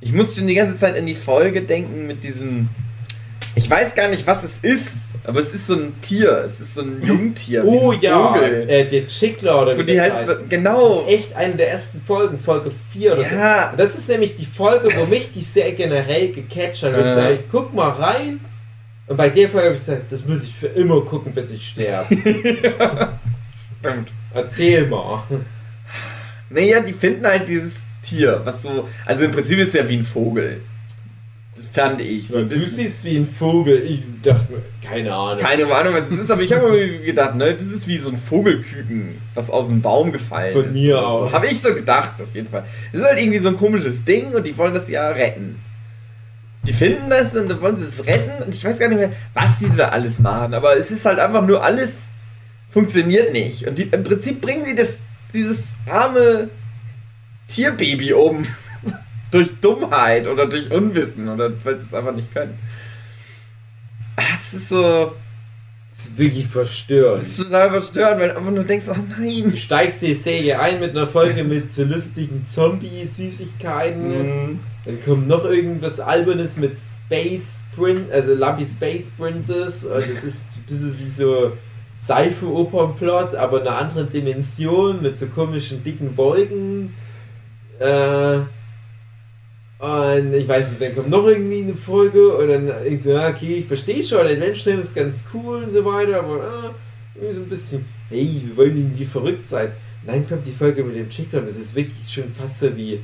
Ich muss schon die ganze Zeit in die Folge denken mit diesem. Ich weiß gar nicht, was es ist, aber es ist so ein Tier. Es ist so ein Jungtier. Oh ein ja, Vogel. äh, der Chickler oder Wo wie die das halt- heißt. genau. Das ist echt eine der ersten Folgen, Folge 4 oder so. Ja. Und Das ist nämlich die Folge, wo mich die Serie generell gecatcht hat. Und Ja. ich sage, guck mal rein. Und bei der Folge habe ich gesagt, das muss ich für immer gucken, bis ich sterbe. (laughs) Stimmt. Erzähl mal. Naja, die finden halt dieses Tier, was so. Also im Prinzip ist es ja wie ein Vogel. Fand ich. So du siehst wie ein Vogel. Ich dachte mir, keine Ahnung. Keine Ahnung, was es ist, aber ich habe mir gedacht, ne, das ist wie so ein Vogelküken, was aus dem Baum gefallen Von ist. mir oder aus. So. Habe ich so gedacht, auf jeden Fall. Das ist halt irgendwie so ein komisches Ding und die wollen das ja retten. Die finden das und dann wollen sie es retten und ich weiß gar nicht mehr, was die da alles machen, aber es ist halt einfach nur alles funktioniert nicht. Und die, im Prinzip bringen die das, dieses arme Tierbaby um. Durch Dummheit oder durch Unwissen oder weil sie es einfach nicht können. Ah, Das ist so. Das ist wirklich verstörend. Das ist total verstörend, weil du einfach nur denkst, oh nein. Du steigst die Serie ein mit einer Folge mit so lustigen Zombie-Süßigkeiten. Mhm. Dann kommt noch irgendwas Albernes mit Space Prin also Lumpy Space Princess. Und das ist ein bisschen wie so Seife-Opernplot, aber in einer anderen Dimension mit so komischen dicken Wolken. Äh, und ich weiß nicht, dann kommt noch irgendwie eine Folge und dann ich so, ja, okay, ich verstehe schon, Adventure ist ganz cool und so weiter, aber äh, irgendwie so ein bisschen, hey, wir wollen irgendwie verrückt sein. Und dann kommt die Folge mit dem Chicken und das ist wirklich schon fast so wie,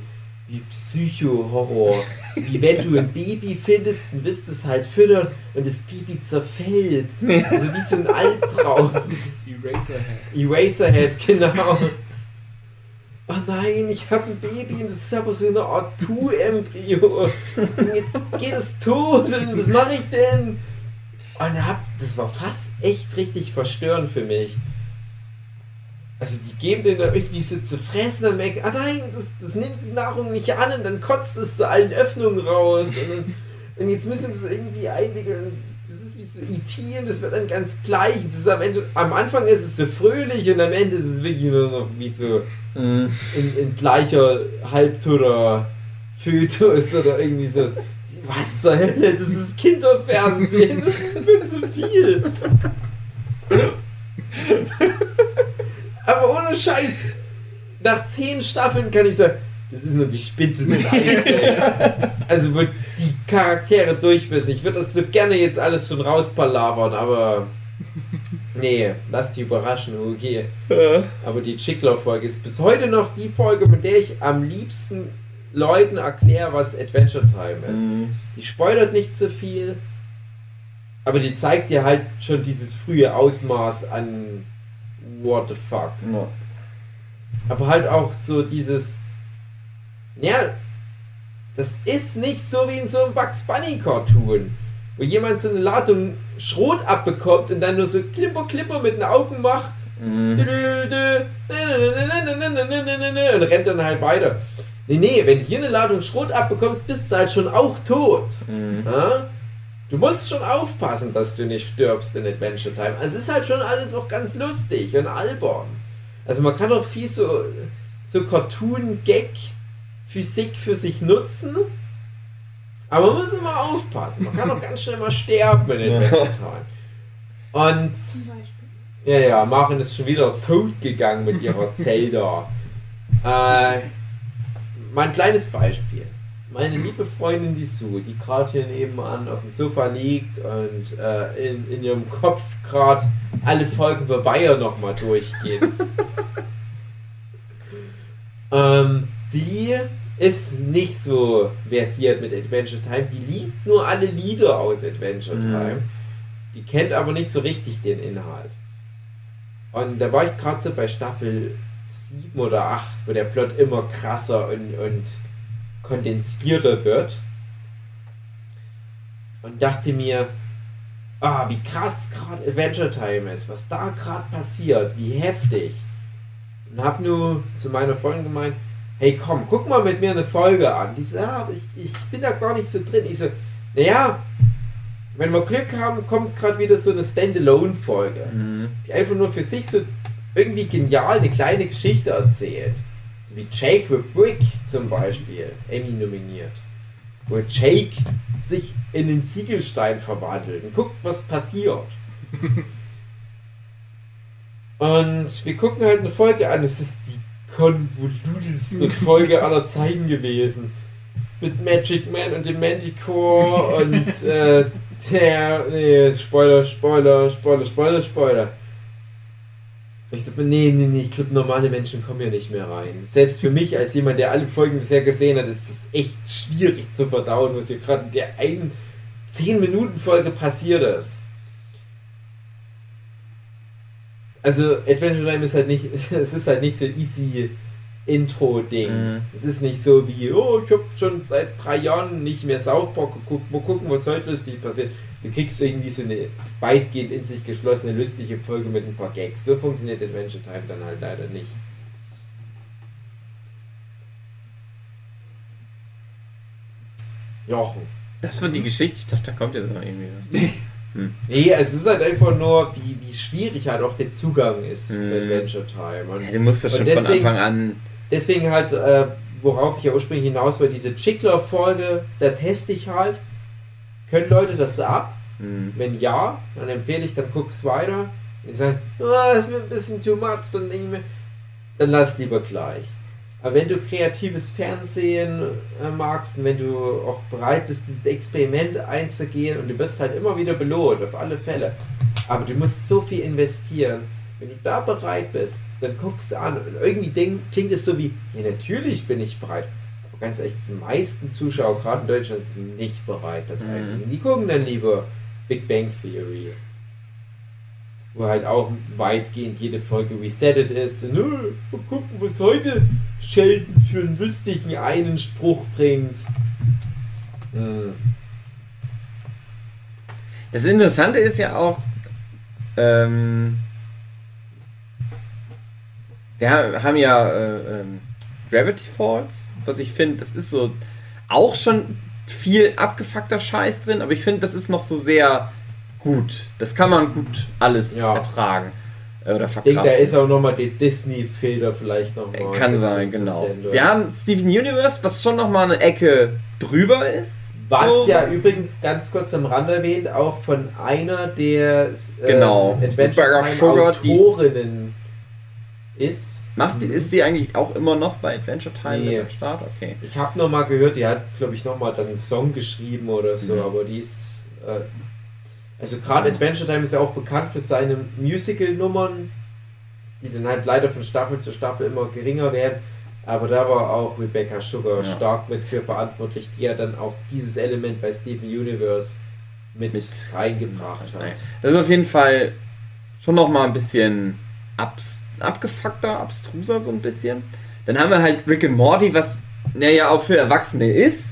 wie Psycho-Horror. So wie wenn du ein Baby findest und willst es halt füttern und das Baby zerfällt. (laughs) Also wie so ein Albtraum. Eraserhead. Eraserhead, genau. Oh nein, ich habe ein Baby und das ist aber so eine Art Kuh-Embryo. Jetzt geht es tot und was mache ich denn? Und hab, das war fast echt richtig verstörend für mich. Also die geben den da irgendwie so zu fressen, dann merken, ah nein, das, das nimmt die Nahrung nicht an und dann kotzt es zu allen Öffnungen raus. Und, dann, und jetzt müssen wir das irgendwie einwickeln. So IT und das wird dann ganz bleich. Das ist am, Ende, am Anfang ist es so fröhlich und am Ende ist es wirklich nur noch wie so Mhm. in, in bleicher, halbtoter Fötus oder irgendwie so. Was zur Hölle? Das ist Kinderfernsehen. Das ist mir zu viel. Aber ohne Scheiß. Nach zehn Staffeln kann ich sagen, das ist nur die Spitze des Eisbergs. (laughs) Also wo die Charaktere durchbissen. Ich würde das so gerne jetzt alles schon rauspalabern, aber nee, lass dich überraschen, okay. Aber die Chickler-Folge ist bis heute noch die Folge, mit der ich am liebsten Leuten erkläre, was Adventure Time ist. Mhm. Die spoilert nicht so viel, aber die zeigt dir halt schon dieses frühe Ausmaß an What the fuck. Ja. Aber halt auch so dieses. Ja, das ist nicht so wie in so einem Bugs Bunny Cartoon, wo jemand so eine Ladung Schrot abbekommt und dann nur so Klimper, Klimper mit den Augen macht Mhm. und rennt dann halt weiter. Nee, nee, wenn du hier eine Ladung Schrot abbekommst, bist du halt schon auch tot. Mhm. Ja? Du musst schon aufpassen, dass du nicht stirbst in Adventure Time. Also es ist halt schon alles auch ganz lustig und albern. Also man kann auch viel so, so Cartoon-Gag-Physik für sich nutzen. Aber man muss immer aufpassen. Man kann auch ganz schnell mal sterben in Adventure Time. Und ja, ja, Maren ist schon wieder tot gegangen mit ihrer (laughs) Zelda. äh, mal ein kleines Beispiel. Meine liebe Freundin die Sue, die gerade hier nebenan auf dem Sofa liegt und äh, in, in ihrem Kopf gerade alle Folgen für Weiher nochmal durchgeht. (laughs) ähm, die ist nicht so versiert mit Adventure Time. Die liebt nur alle Lieder aus Adventure Mhm. Time. Die kennt aber nicht so richtig den Inhalt. Und da war ich gerade so bei Staffel 7 oder 8, wo der Plot immer krasser und, und kondensierter wird. Und dachte mir, ah, wie krass gerade Adventure Time ist, was da gerade passiert, wie heftig. Und hab nur zu meiner Freundin gemeint, hey komm, guck mal mit mir eine Folge an. Die so, ja, aber ich, ich bin da gar nicht so drin. Ich so, naja, wenn wir Glück haben, kommt gerade wieder so eine Standalone-Folge Mhm. die einfach nur für sich so irgendwie genial eine kleine Geschichte erzählt. So wie Jake the Brick zum Beispiel, Emmy nominiert. Wo Jake sich in den Ziegelstein verwandelt und guckt, was passiert. (laughs) und wir gucken halt eine Folge an, es ist die konvoluteste Folge aller Zeiten gewesen. Mit Magic Man und dem Manticore und (laughs) äh, der. Nee, Spoiler, Spoiler, Spoiler, Spoiler, Spoiler. Ich dachte, mir, nee, nee, nee, ich glaube, normale Menschen kommen hier nicht mehr rein. Selbst für mich, als jemand, der alle Folgen bisher gesehen hat, ist es echt schwierig zu verdauen, was hier gerade in der einen 10-Minuten-Folge passiert ist. Also, Adventure Time ist halt nicht, (laughs) es ist halt nicht so easy Intro-Ding. Mhm. Es ist nicht so wie, oh, ich habe schon seit drei Jahren nicht mehr South Park geguckt, mal gucken, was heute lustig passiert. Du kriegst irgendwie so eine weitgehend in sich geschlossene, lustige Folge mit ein paar Gags. So funktioniert Adventure Time dann halt leider nicht. Jochen. Das war die Geschichte. Ich dachte, da kommt jetzt noch irgendwie was. (laughs) Nee, es ist halt einfach nur, wie, wie schwierig halt auch der Zugang ist zu Mhm. Adventure Time. Und Ja, du musst das schon von deswegen- Anfang an. deswegen halt, äh, worauf ich ja ursprünglich hinaus war, diese Chickler-Folge, da teste ich halt. Können Leute das ab? Hm. Wenn ja, dann empfehle ich, dann guck's weiter. Wenn sie sagen, oh, das ist mir ein bisschen too much, dann denke ich mir, dann lass lieber gleich. Aber wenn du kreatives Fernsehen äh, magst und wenn du auch bereit bist, dieses Experiment einzugehen und du wirst halt immer wieder belohnt, auf alle Fälle. Aber du musst so viel investieren. Wenn du da bereit bist, dann guck's an. Und irgendwie denk, klingt es so wie, ja natürlich bin ich bereit. Aber ganz ehrlich, die meisten Zuschauer, gerade in Deutschland, sind nicht bereit, das Mhm. einzugehen. Die gucken dann lieber Big Bang Theory. Wo halt auch weitgehend jede Folge resettet ist. Und, "Nö, mal gucken, was heute Sheldon für einen lustigen einen Spruch bringt. Hm. Das Interessante ist ja auch, ähm, wir ha- haben ja äh, ähm, Gravity Falls, was ich finde, das ist so auch schon viel abgefuckter Scheiß drin, aber ich finde, das ist noch so sehr gut. Das kann man gut alles Ja. ertragen äh, oder Ich verkraften. denke, da ist auch nochmal der Disney-Filter vielleicht noch Äh, mal Kann ein sein, genau. Wir haben Steven Universe, was schon noch mal eine Ecke drüber ist. Was So, ja übrigens ganz kurz am Rand erwähnt, auch von einer der äh, Genau. Adventure Time Sugar, die- Autorinnen ist. Macht die, ist die eigentlich auch immer noch bei Adventure Time Nee. mit am Start? Okay. Ich habe noch mal gehört, die hat, glaube ich, noch mal dann einen Song geschrieben oder so, Mhm. aber die ist. Äh, also gerade Adventure Time ist ja auch bekannt für seine Musical-Nummern, die dann halt leider von Staffel zu Staffel immer geringer werden. Aber da war auch Rebecca Sugar Ja. stark mit für verantwortlich, die ja dann auch dieses Element bei Steven Universe mit, Mit- reingebracht Nein. hat. Das ist auf jeden Fall schon noch mal ein bisschen abs abgefuckter, abstruser so ein bisschen. Dann haben wir halt Rick and Morty, was naja auch für Erwachsene ist.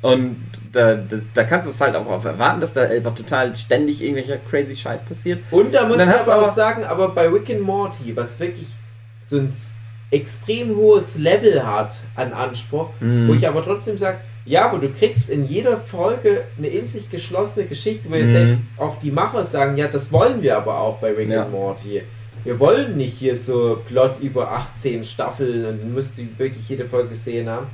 Und da, das, da kannst du es halt auch erwarten, dass da einfach total ständig irgendwelcher crazy Scheiß passiert. Und da muss ich aber auch sagen, aber bei Rick and Morty, was wirklich so ein extrem hohes Level hat an Anspruch, Mhm. wo ich aber trotzdem sage, ja, aber du kriegst in jeder Folge eine in sich geschlossene Geschichte, wo ja Mhm. selbst auch die Macher sagen, ja, das wollen wir aber auch bei Rick Ja. and Morty. Wir wollen nicht hier so Plot über 18 Staffeln und dann musst du wirklich jede Folge gesehen haben.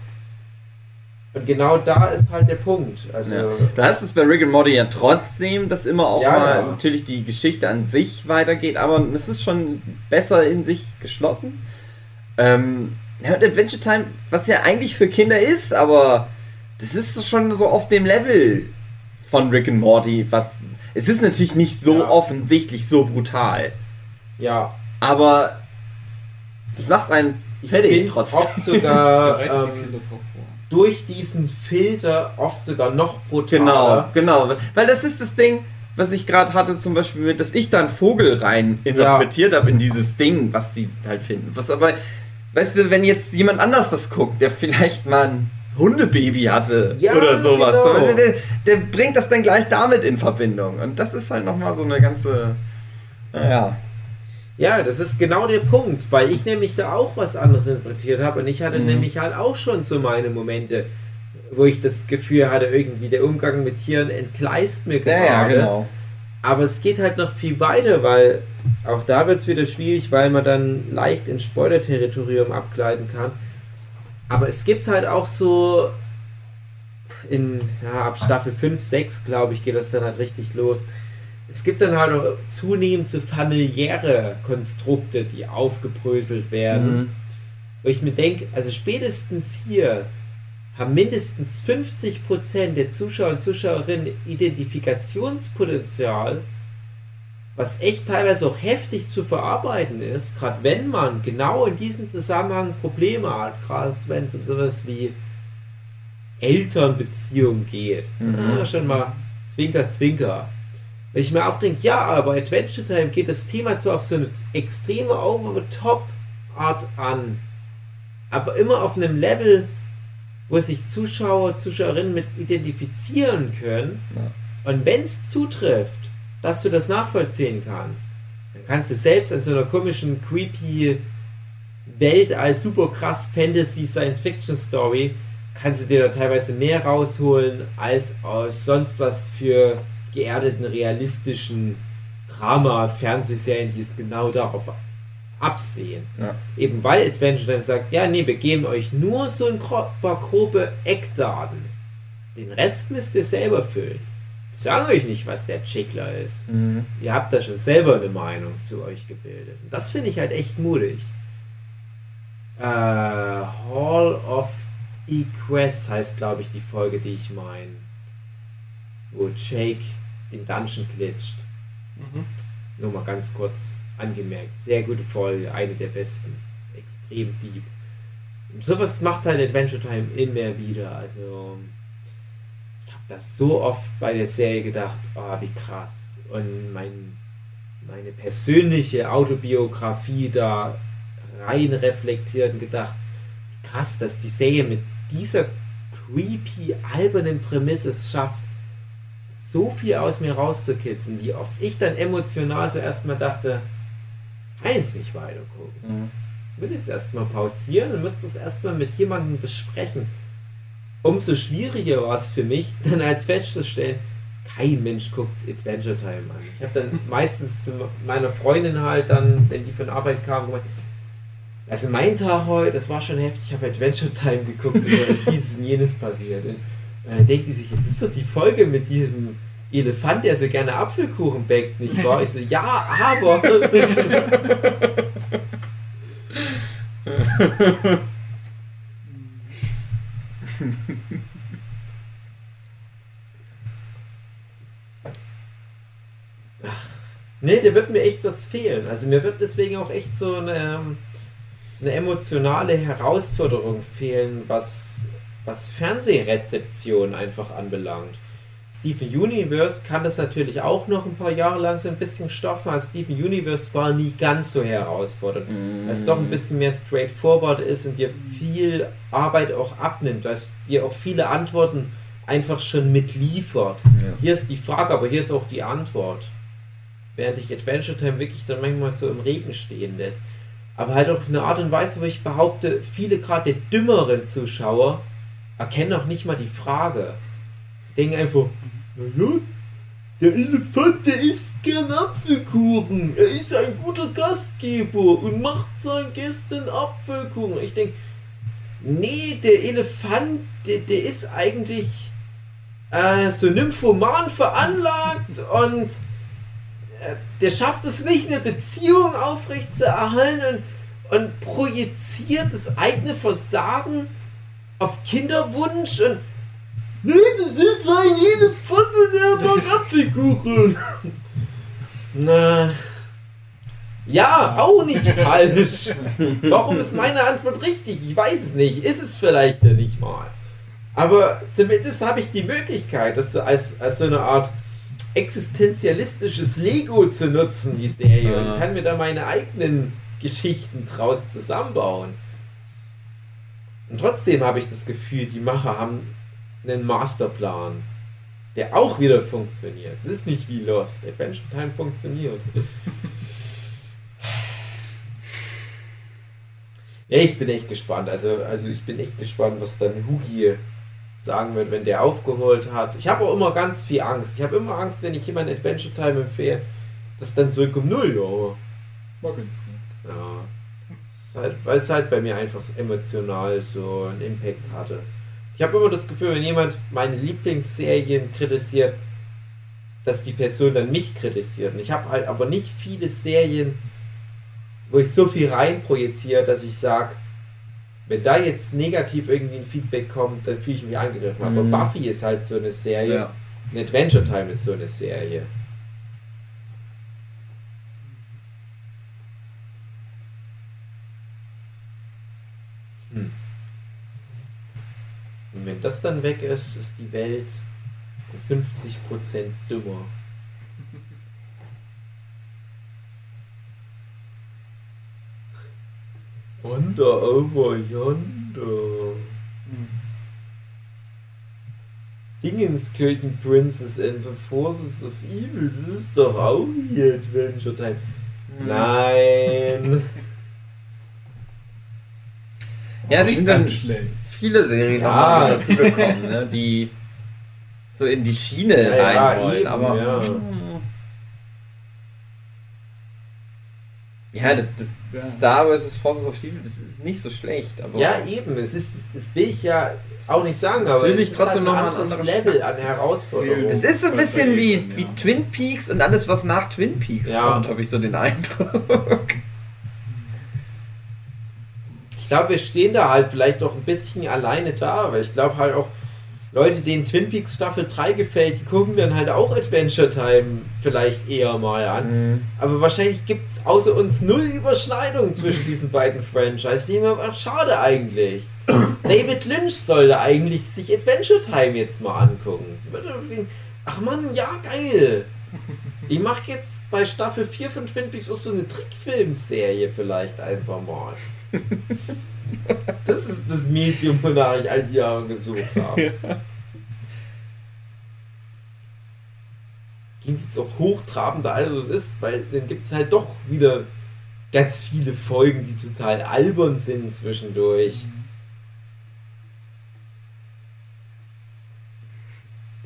Und genau da ist halt der Punkt. Also, Ja. Du hast es bei Rick and Morty ja trotzdem, dass immer auch Ja, mal ja. natürlich die Geschichte an sich weitergeht, aber es ist schon besser in sich geschlossen. Ähm, ja, und Adventure Time, was ja eigentlich für Kinder ist, aber das ist schon so auf dem Level von Rick and Morty, was es ist natürlich nicht so Ja. offensichtlich so brutal, ja, aber das macht einen ich fertig trotzdem. oft sogar (laughs) ähm, Kinder drauf vor. Durch diesen Filter oft sogar noch brutaler. Genau, genau. Weil das ist das Ding, was ich gerade hatte, zum Beispiel, dass ich da einen Vogel rein interpretiert habe in dieses Ding, was die halt finden. Was aber, weißt du, wenn jetzt jemand anders das guckt, der vielleicht mal ein Hundebaby hatte Ja, oder sowas, genau. Beispiel, der, der bringt das dann gleich damit in Verbindung. Und das ist halt nochmal so eine ganze. Naja. Ja, das ist genau der Punkt, weil ich nämlich da auch was anderes interpretiert habe und ich hatte Mhm. nämlich halt auch schon so meine Momente, wo ich das Gefühl hatte, irgendwie der Umgang mit Tieren entgleist mir Ja, gerade. ja, genau. Aber es geht halt noch viel weiter, weil auch da wird es wieder schwierig, weil man dann leicht ins Spoiler-Territorium abgleiten kann. Aber es gibt halt auch so in, ja, ab Staffel 5, 6, glaube ich, geht das dann halt richtig los. Es gibt dann halt auch zunehmend so familiäre Konstrukte, die aufgebröselt werden. Mhm. Wo ich mir denke, also spätestens hier haben mindestens 50% der Zuschauer und Zuschauerinnen Identifikationspotenzial, was echt teilweise auch heftig zu verarbeiten ist, gerade wenn man genau in diesem Zusammenhang Probleme hat, gerade wenn es um sowas wie Elternbeziehung geht. Mhm. Ja, schon mal Zwinker, Zwinker. Wenn ich mir auch denke, ja, aber Adventure Time geht das Thema zwar auf so eine extreme Over-the-Top-Art an, aber immer auf einem Level, wo sich Zuschauer, Zuschauerinnen mit identifizieren können. Und wenn es zutrifft, dass du das nachvollziehen kannst, dann kannst du selbst an so einer komischen, creepy Welt als super krass Fantasy Science Fiction Story, kannst du dir da teilweise mehr rausholen als aus sonst was für geerdeten, realistischen Drama-Fernsehserien, die es genau darauf absehen. Ja. Eben weil Adventure Time sagt, ja, nee, wir geben euch nur so ein paar grobe Eckdaten. Den Rest müsst ihr selber füllen. Wir sagen euch nicht, was der Chickler ist. Mhm. Ihr habt da schon selber eine Meinung zu euch gebildet. Und das finde ich halt echt mutig. Äh, Hall of Equest heißt, glaube ich, die Folge, die ich meine. Wo Jake den Dungeon glitscht. Mhm. Nur mal ganz kurz angemerkt. Sehr gute Folge, eine der besten. Extrem deep. Und sowas macht halt Adventure Time immer wieder. Also, ich habe das so oft bei der Serie gedacht, oh, wie krass. Und mein, meine persönliche Autobiografie da rein reflektiert und gedacht, wie krass, dass die Serie mit dieser creepy, albernen Prämisse es schafft, so viel aus mir rauszukitzeln, wie oft ich dann emotional so erstmal dachte, kann jetzt nicht weiter gucken. Mhm. Ich muss jetzt erstmal pausieren und muss das erstmal mit jemandem besprechen. Umso schwieriger war es für mich, (laughs) dann als festzustellen, kein Mensch guckt Adventure Time an. Ich habe dann (laughs) meistens zu meiner Freundin halt dann, wenn die von Arbeit kam, gemeint, also mein Tag heute, das war schon heftig, ich habe Adventure Time geguckt und da ist dieses und jenes passiert. Und dann denkt die sich, jetzt ist doch die Folge mit diesem Elefant, der so gerne Apfelkuchen backt, nicht wahr? Ich so, ja, aber. Nee, der wird mir echt was fehlen. Also mir wird deswegen auch echt so eine, ähm, so eine emotionale Herausforderung fehlen, was, was Fernsehrezeption einfach anbelangt. Steven Universe kann das natürlich auch noch ein paar Jahre lang so ein bisschen stoffen, aber Steven Universe war nie ganz so herausfordernd. Mhm. Weil es doch ein bisschen mehr straightforward ist und dir viel Arbeit auch abnimmt, weil es dir auch viele Antworten einfach schon mitliefert. Ja. Hier ist die Frage, aber hier ist auch die Antwort. Während ich Adventure Time wirklich dann manchmal so im Regen stehen lässt. Aber halt auf eine Art und Weise, wo ich behaupte, viele gerade der dümmeren Zuschauer erkennen auch nicht mal die Frage. Denken einfach, naja, der Elefant, der isst gern Apfelkuchen. Er ist ein guter Gastgeber und macht seinen Gästen Apfelkuchen. Ich denke, nee, der Elefant, der, der ist eigentlich äh, so nymphoman veranlagt und äh, der schafft es nicht, eine Beziehung aufrecht zu erhalten und, und projiziert das eigene Versagen auf Kinderwunsch und Nee, das ist ein Elefant und der mag (laughs) Apfelkuchen. Na. Ja, auch nicht (laughs) falsch. Warum ist meine Antwort richtig? Ich weiß es nicht. Ist es vielleicht ja nicht mal. Aber zumindest habe ich die Möglichkeit, das als, als so eine Art existenzialistisches Lego zu nutzen, die Serie, Ja. und kann mir da meine eigenen Geschichten draus zusammenbauen. Und trotzdem habe ich das Gefühl, die Macher haben einen Masterplan, der auch wieder funktioniert. Es ist nicht wie Lost. Adventure Time funktioniert. (laughs) ja, ich bin echt gespannt. Also, also ich bin echt gespannt, was dann Hugi sagen wird, wenn der aufgeholt hat. Ich habe auch immer ganz viel Angst. Ich habe immer Angst, wenn ich jemand Adventure Time empfehle, dass dann zurückkommt, null, ja. War ganz gut. Ja. Halt, weil es halt bei mir einfach emotional so einen Impact hatte. Ich habe immer das Gefühl, wenn jemand meine Lieblingsserien kritisiert, dass die Person dann mich kritisiert. Und ich habe halt aber nicht viele Serien, wo ich so viel reinprojiziere, dass ich sage, wenn da jetzt negativ irgendwie ein Feedback kommt, dann fühle ich mich angegriffen. Aber Mhm. Buffy ist halt so eine Serie. Ja. Adventure Time ist so eine Serie. Wenn das dann weg ist, ist die Welt um 50% dümmer. Wonder over yonder. Dingenskirchen Princess and the Forces of Evil, das ist doch auch hier Adventure Time. Nein. Ja, das die sind dann dann schlecht. Viele Serien Ja. haben dazu bekommen, ne, die so in die Schiene Ja, rein wollen. eben, aber ja. ja, das, das Ja. Star vs. Forces of Evil, das ist nicht so schlecht. Aber Ja, eben. Es ist, das will ich ja auch nicht sagen, aber Natürlich es ist trotzdem halt noch ein anderes anderer Level an Herausforderung. das ist so ein bisschen wie, wie. Twin Peaks und alles, was nach Twin Peaks Ja. kommt, habe ich so den Eindruck. Ich glaube, wir stehen da halt vielleicht doch ein bisschen alleine da, weil ich glaube halt auch, Leute, denen Twin Peaks Staffel 3 gefällt, die gucken dann halt auch Adventure Time vielleicht eher mal an. Aber wahrscheinlich gibt es außer uns null Überschneidungen zwischen (laughs) diesen beiden Franchises. Die auch schade eigentlich. David Lynch sollte eigentlich sich Adventure Time jetzt mal angucken. Ach man, ja, geil. Ich mache jetzt bei Staffel 4 von Twin Peaks auch so eine Trickfilmserie vielleicht einfach mal. (laughs) Das ist das Medium, wonach ich all die Jahre gesucht habe. Klingt jetzt auch hochtrabender, als es ist, weil dann gibt es halt doch wieder ganz viele Folgen, die total albern sind zwischendurch.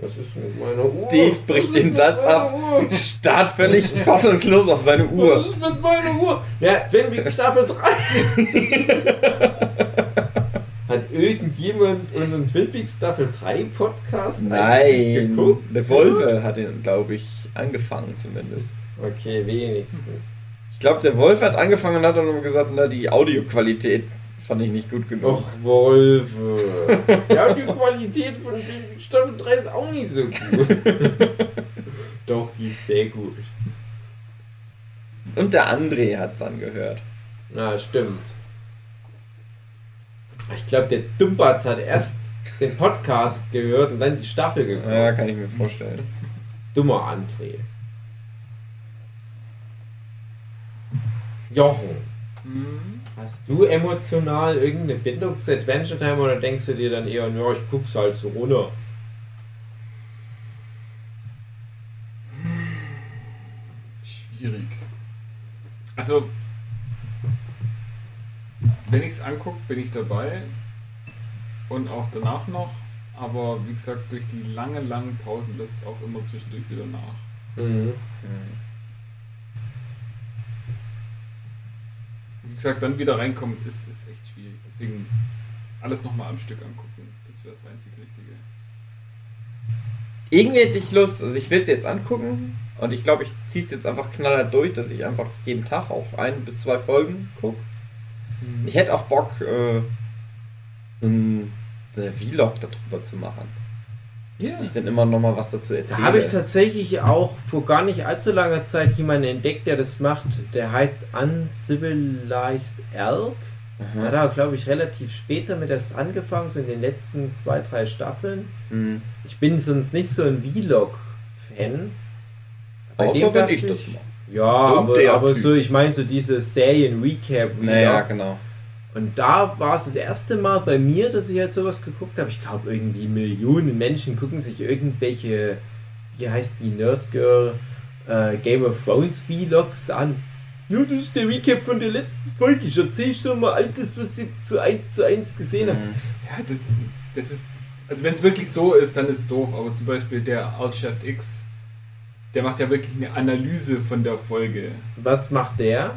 Was ist mit meiner Uhr? Dave bricht den Satz ab. (laughs) Start völlig fassungslos auf seine Uhr. Was ist mit meiner Uhr? Ja, Twin Peaks Staffel 3. (laughs) Hat irgendjemand unseren Twin Peaks Staffel 3 Podcast Nein, geguckt? der Wolfe hat ihn, glaube ich, angefangen zumindest. Okay, wenigstens. Ich glaube, der Wolf hat angefangen und hat dann gesagt, na, die Audioqualität fand ich nicht gut genug. Och, Wolfe. Ja, die Qualität von Staffel 3 ist auch nicht so gut. (laughs) Doch, die ist sehr gut. Und der André hat es angehört. Na, stimmt. Ich glaube, der Dumpert hat erst den Podcast gehört und dann die Staffel geguckt. Ja, kann ich mir vorstellen. (laughs) Dummer André. Jochen, Mhm. hast du emotional irgendeine Bindung zu Adventure Time oder denkst du dir dann eher, ja, ich guck's halt so runter? Schwierig. Also, wenn ich es angucke, bin ich dabei. Und auch danach noch. Aber wie gesagt, durch die lange, langen Pausen lässt es auch immer zwischendurch wieder nach. Mhm. Wie gesagt, dann wieder reinkommen, ist, ist echt schwierig. Deswegen alles nochmal am Stück angucken. Das wäre das einzig Richtige. Irgendwie hätte ich Lust, also ich will es jetzt angucken und ich glaube, ich ziehe es jetzt einfach knallhart durch, dass ich einfach jeden Tag auch ein bis zwei Folgen gucke. Ich hätte auch Bock, äh, so ein Vlog darüber zu machen. Ja. Dass ich dann immer noch mal was dazu erzähle. Da habe ich tatsächlich auch vor gar nicht allzu langer Zeit jemanden entdeckt, der das macht. Der heißt Uncivilized Elk. Da hat er, glaube ich, relativ spät damit erst angefangen, so in den letzten zwei, drei Staffeln. Mhm. Ich bin sonst nicht so ein Vlog-Fan. Bei Außer dem wenn dachte ich das mache. Ja, Und aber, aber Typ. so, ich meine so diese Serien-Recap-Vlogs. Naja, genau. Und da war es das erste Mal bei mir, dass ich halt sowas geguckt habe. Ich glaube, irgendwie Millionen Menschen gucken sich irgendwelche, wie heißt die Nerdgirl, äh, Game of Thrones Vlogs an. Ja, das ist der Recap von der letzten Folge. Ich erzähle schon mal alles, was ich zu 1 zu 1 gesehen habe. Mhm. Ja, das, das ist. Also, wenn es wirklich so ist, dann ist es doof. Aber zum Beispiel der Alt-Chef X, der macht ja wirklich eine Analyse von der Folge. Was macht der?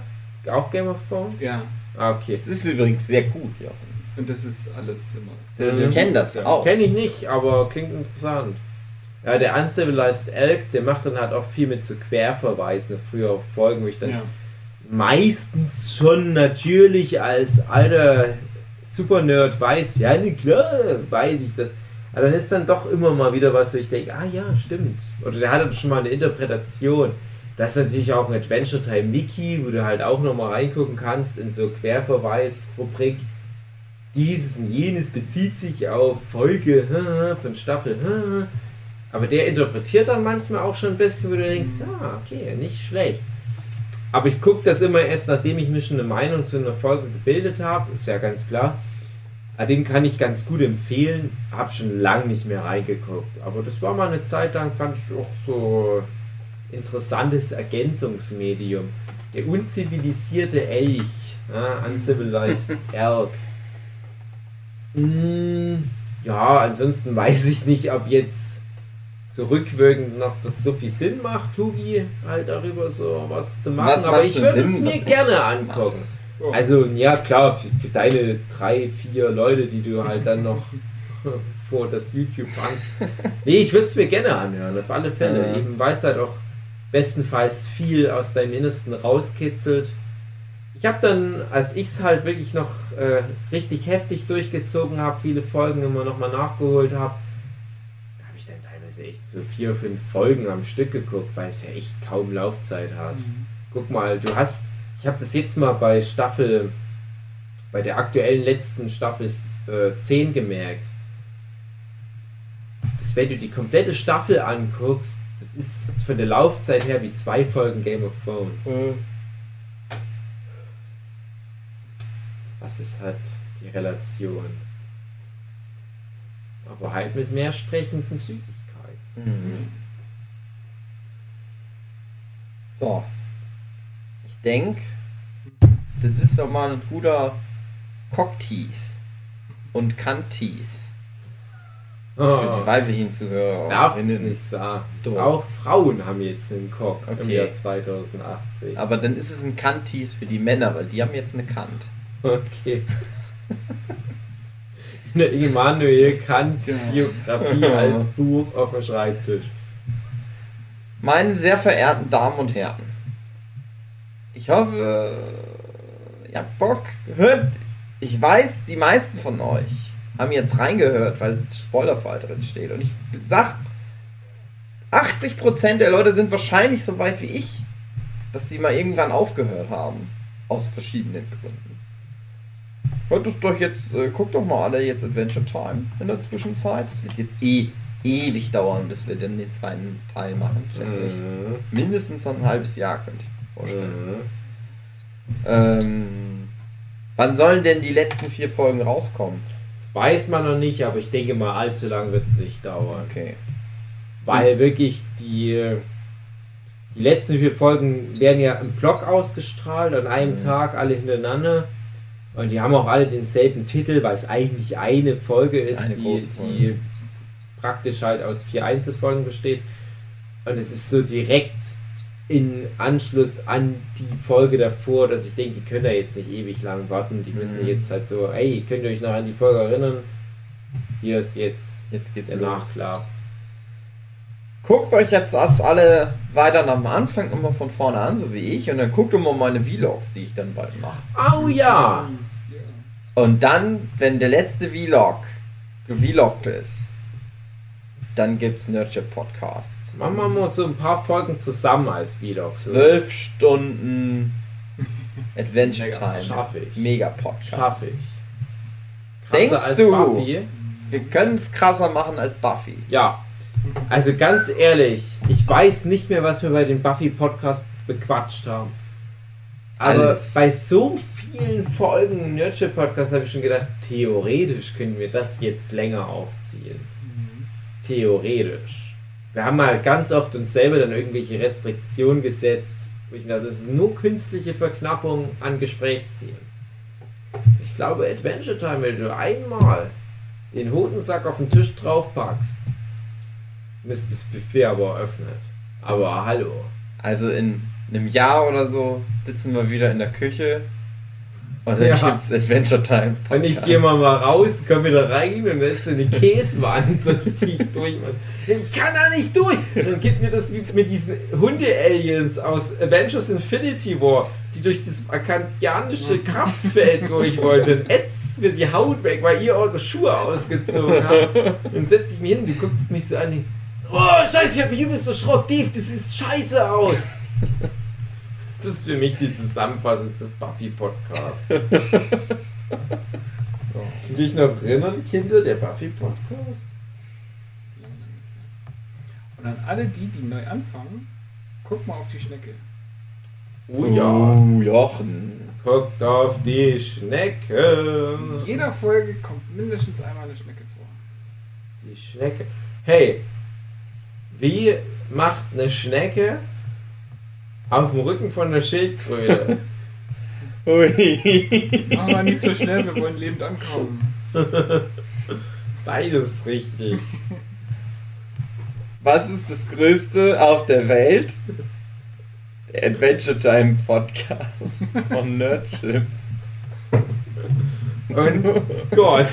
Auch Game of Thrones? Ja. Ah, okay. Das ist übrigens sehr gut, Jochen. Und das ist alles immer Wir Mhm. kennen das Ja. auch. Kenne ich nicht, aber klingt interessant. Ja, der Uncivilized Elk, der macht dann halt auch viel mit so Querverweisen auf frühere Folgen, wo ich dann Ja. meistens schon natürlich als alter Super-Nerd weiß, ja, ne, klar, weiß ich das. Aber dann ist dann doch immer mal wieder was, wo ich denke, ah ja, stimmt. Oder der hat dann schon mal eine Interpretation. Das ist natürlich auch ein Adventure Time Wiki, wo du halt auch nochmal reingucken kannst in so Querverweis-Rubrik. Dieses und jenes bezieht sich auf Folge von Staffel. Aber der interpretiert dann manchmal auch schon ein bisschen, wo du denkst, ah, okay, nicht schlecht. Aber ich gucke das immer erst, nachdem ich mir schon eine Meinung zu einer Folge gebildet habe, ist ja ganz klar. Ah, Den kann ich ganz gut empfehlen, habe schon lange nicht mehr reingeguckt. Aber das war mal eine Zeit lang, fand ich auch so interessantes Ergänzungsmedium. Der unzivilisierte Elch, ja, Uncivilized (laughs) Elk. Mm, ja, ansonsten weiß ich nicht, ob jetzt so rückwirkend noch, dass es so viel Sinn macht, Tobi, halt darüber so was zu machen. Was Aber ich würde es mir gerne angucken. Oh. Also, ja, klar, für, für deine drei, vier Leute, die du halt dann noch (laughs) vor das YouTube bringst. Nee, ich würde es mir gerne anhören, auf alle Fälle. Ja. Eben, weil es halt auch bestenfalls viel aus deinem Innersten rauskitzelt. Ich habe dann, als ich es halt wirklich noch äh, richtig heftig durchgezogen habe, viele Folgen immer nochmal nachgeholt habe, da habe ich dann teilweise echt so vier, fünf Folgen am Stück geguckt, weil es ja echt kaum Laufzeit hat. Guck mal, du hast, ich habe das jetzt mal bei Staffel, bei der aktuellen letzten Staffel äh, 10 gemerkt. Dass wenn du die komplette Staffel anguckst, das ist von der Laufzeit her wie zwei Folgen Game of Thrones. Was ist halt die Relation? Aber halt mit mehr sprechenden Süßigkeiten. Mhm. So. Ich denke, das ist doch mal ein guter Cocktease und Kantease für die weiblichen Zuhörer. Oh. Darf es nicht sagen. Doch. Auch Frauen haben jetzt einen Cock im Okay. Jahr 2018. Aber dann ist es ein Kantease für die Männer, weil die haben jetzt eine Kant. Okay. (laughs) Eine Immanuel Kant Biografie (laughs) als Buch auf dem Schreibtisch. Meine sehr verehrten Damen und Herren, ich hoffe, ihr habt Bock. Hört, ich weiß, die meisten von euch haben jetzt reingehört, weil Spoilerfall drin steht. Und ich sag, 80% der Leute sind wahrscheinlich so weit wie ich, dass die mal irgendwann aufgehört haben. Aus verschiedenen Gründen. Hört es doch jetzt, äh, guckt doch mal alle jetzt Adventure Time in der Zwischenzeit. Es wird jetzt eh ewig dauern, bis wir dann den zweiten Teil machen, schätze ich. Mhm. Mindestens ein halbes Jahr, könnte ich mir vorstellen. Mhm. Ähm, wann sollen denn die letzten vier Folgen rauskommen? Weiß man noch nicht, aber ich denke mal, allzu lang wird es nicht dauern. Okay. Weil wirklich die, die letzten vier Folgen werden ja im Block ausgestrahlt, an einem Mhm. Tag, alle hintereinander. Und die haben auch alle denselben Titel, weil es eigentlich eine Folge ist, Eine die, die praktisch halt aus vier Einzelfolgen besteht. Und es ist so direkt in Anschluss an die Folge davor, dass ich denke, die können da jetzt nicht ewig lang warten. Die müssen Mhm. jetzt halt so, hey, könnt ihr euch noch an die Folge erinnern? Hier ist jetzt Jetzt geht's der los. Nachklapp. Guckt euch jetzt das alle weiter am Anfang immer von vorne an, so wie ich, und dann guckt immer meine Vlogs, die ich dann bald mache. Oh ja! Und dann, wenn der letzte Vlog gevloggt ist, dann gibt's Nurture Podcast. Machen wir mal so ein paar Folgen zusammen als Vlog. Zwölf Stunden (laughs) Adventure Mega. Time. Schaffe ich. Mega Podcast. Schaffe ich. Denkst du? Buffy? Wir können es krasser machen als Buffy. Ja. Also ganz ehrlich, ich weiß nicht mehr, was wir bei den Buffy-Podcast bequatscht haben. Aber Alles. bei so vielen Folgen Nurture Podcast habe ich schon gedacht, theoretisch können wir das jetzt länger aufziehen. Theoretisch. Wir haben halt ganz oft uns selber dann irgendwelche Restriktionen gesetzt, wo ich mir dachte, das ist nur künstliche Verknappung an Gesprächsthemen. Ich glaube, Adventure Time, wenn du einmal den Hodensack auf den Tisch draufpackst, ist das Buffet aber eröffnet. Aber hallo. Also in einem Jahr oder so sitzen wir wieder in der Küche und dann Ja. gibt's Adventure Time. Und ich gehe mal, mal raus, komm wieder rein und da ist so eine Käsewand, (laughs) durch die ich durch muss. Ich kann da nicht durch! Und dann geht mir das wie mit diesen Hunde-Aliens aus Avengers Infinity War, die durch das akantianische Kraftfeld (laughs) durch wollen. Dann ätzt mir die Haut weg, weil ihr eure Schuhe ausgezogen habt. Dann setze ich mich hin, du guckst mich so an, denkst, oh scheiße, ich hab mich übelst erschrocken, Dave, du siehst scheiße aus. Das ist für mich die Zusammenfassung des Buffy-Podcasts. (laughs) Könnt ihr euch noch erinnern, Kinder, der Buffy-Podcast? Und an alle die, die neu anfangen, guck mal auf die Schnecke. Oh Oh, Jochen. Guckt auf die Schnecke. In jeder Folge kommt mindestens einmal eine Schnecke vor. Die Schnecke. Hey, wie macht eine Schnecke auf dem Rücken von einer Schildkröte? (laughs) Ui. Machen wir nicht so schnell, wir wollen lebend ankommen. (laughs) Beides richtig. (laughs) Was ist das Größte auf der Welt? Der Adventure Time Podcast von Nerdship. Und Gott.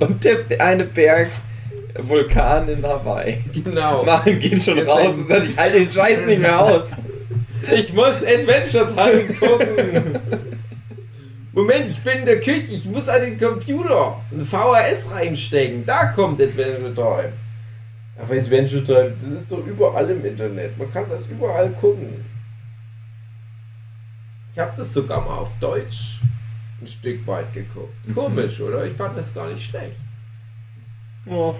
Und der eine Berg Vulkan in Hawaii. Genau. Machen geht schon Ist raus und sagt, ich halte den Scheiß nicht mehr aus. Ich muss Adventure Time gucken. Moment, ich bin in der Küche, ich muss an den Computer ein VHS reinstecken. Da kommt Adventure Time. Aber Adventure Time, das ist doch überall im Internet. Man kann das überall gucken. Ich habe das sogar mal auf Deutsch ein Stück weit geguckt. Komisch, oder? Ich fand das gar nicht schlecht. Ja,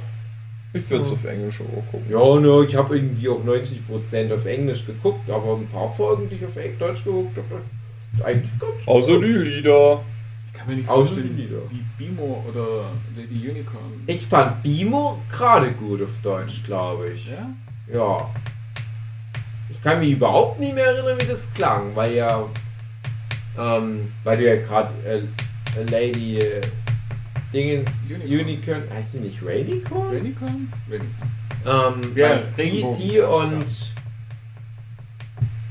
ich würde es auf Englisch auch gucken. Ja, ne, ich habe irgendwie auch 90% auf Englisch geguckt, aber ein paar Folgen, die ich auf Deutsch geguckt habe, ist eigentlich ganz Außer die Lieder. Ich kann mir nicht Außer vorstellen, die Lieder. wie Bimo oder Lady Unicorn. Ich fand Bimo gerade gut auf Deutsch, glaube ich. Ja? Ja. Ich kann mich überhaupt nicht mehr erinnern, wie das klang, weil ja, ähm, weil du ja gerade äh, Lady äh, Dingens Unicorn. Unicorn. heißt sie nicht Raynicorn? Unicorn? Unicorn. Ähm, Ja, die, die und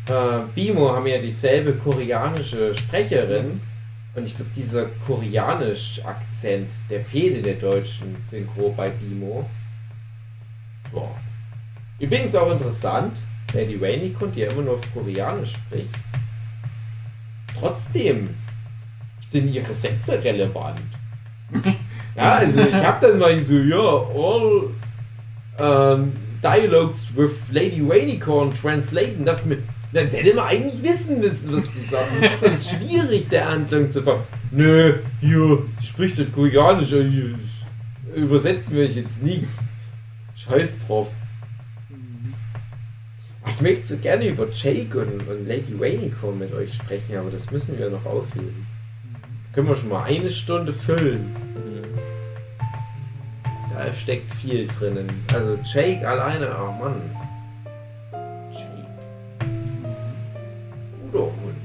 äh, Bimo haben ja dieselbe koreanische Sprecherin. Und ich glaube, dieser koreanisch-Akzent, der fehlt in der deutschen Synchro bei Bimo. Ja. Übrigens auch interessant, Lady Rainey die ja immer nur auf Koreanisch spricht. Trotzdem sind ihre Sätze relevant. (laughs) ja, also ich habe dann mal so, ja, all ähm, Dialogues with Lady Rainicorn translaten, dachte mir, dann hätte man eigentlich wissen müssen, was die sagen. Das ist sonst schwierig, der Handlung zu ver. Nö, hier, spricht das Koreanisch, äh, übersetzen wir ich jetzt nicht. Scheiß drauf. Ich möchte so gerne über Jake und, und Lady Rainicorn mit euch sprechen, aber das müssen wir noch aufheben. Können wir schon mal eine Stunde füllen. Da steckt viel drinnen. Also Jake alleine, oh Mann. Jake. Guter Hund.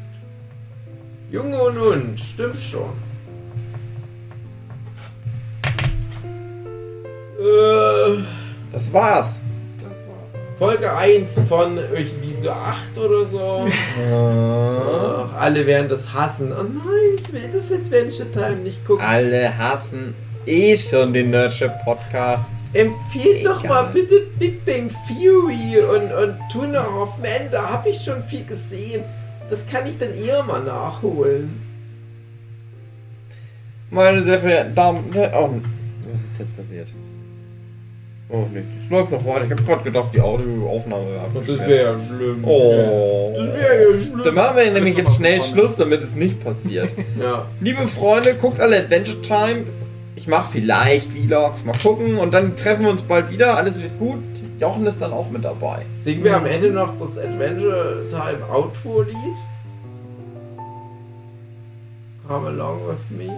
Junge und Hund, stimmt schon. Äh, Das war's. Folge 1 von irgendwie so 8 oder so. Ach, alle werden das hassen. Oh nein, ich will das Adventure Time nicht gucken. Alle hassen eh schon den Nerdship Podcast. Empfehlt doch mal bitte Big Bang Theory und, und Tuna of Man, da habe ich schon viel gesehen. Das kann ich dann eher mal nachholen. Meine sehr verehrten Damen und Herren. Oh, was ist jetzt passiert? Oh, nicht. Das läuft noch weiter. Ich habe gerade gedacht, die Audioaufnahme wäre abgesperrt. ja schlimm. Oh. Das wäre ja schlimm. Dann machen wir nämlich Das jetzt schnell Schluss, damit es nicht passiert. (laughs) Ja. Liebe Freunde, guckt alle Adventure Time. Ich mache vielleicht Vlogs, mal gucken. Und dann treffen wir uns bald wieder. Alles wird gut. Jochen ist dann auch mit dabei. Singen wir am Ende noch das Adventure Time Outro-Lied? Come along with me.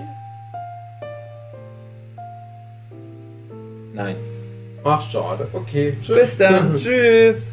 Nein. Ach, schade. Okay. Tschüss. Bis dann. (laughs) Tschüss.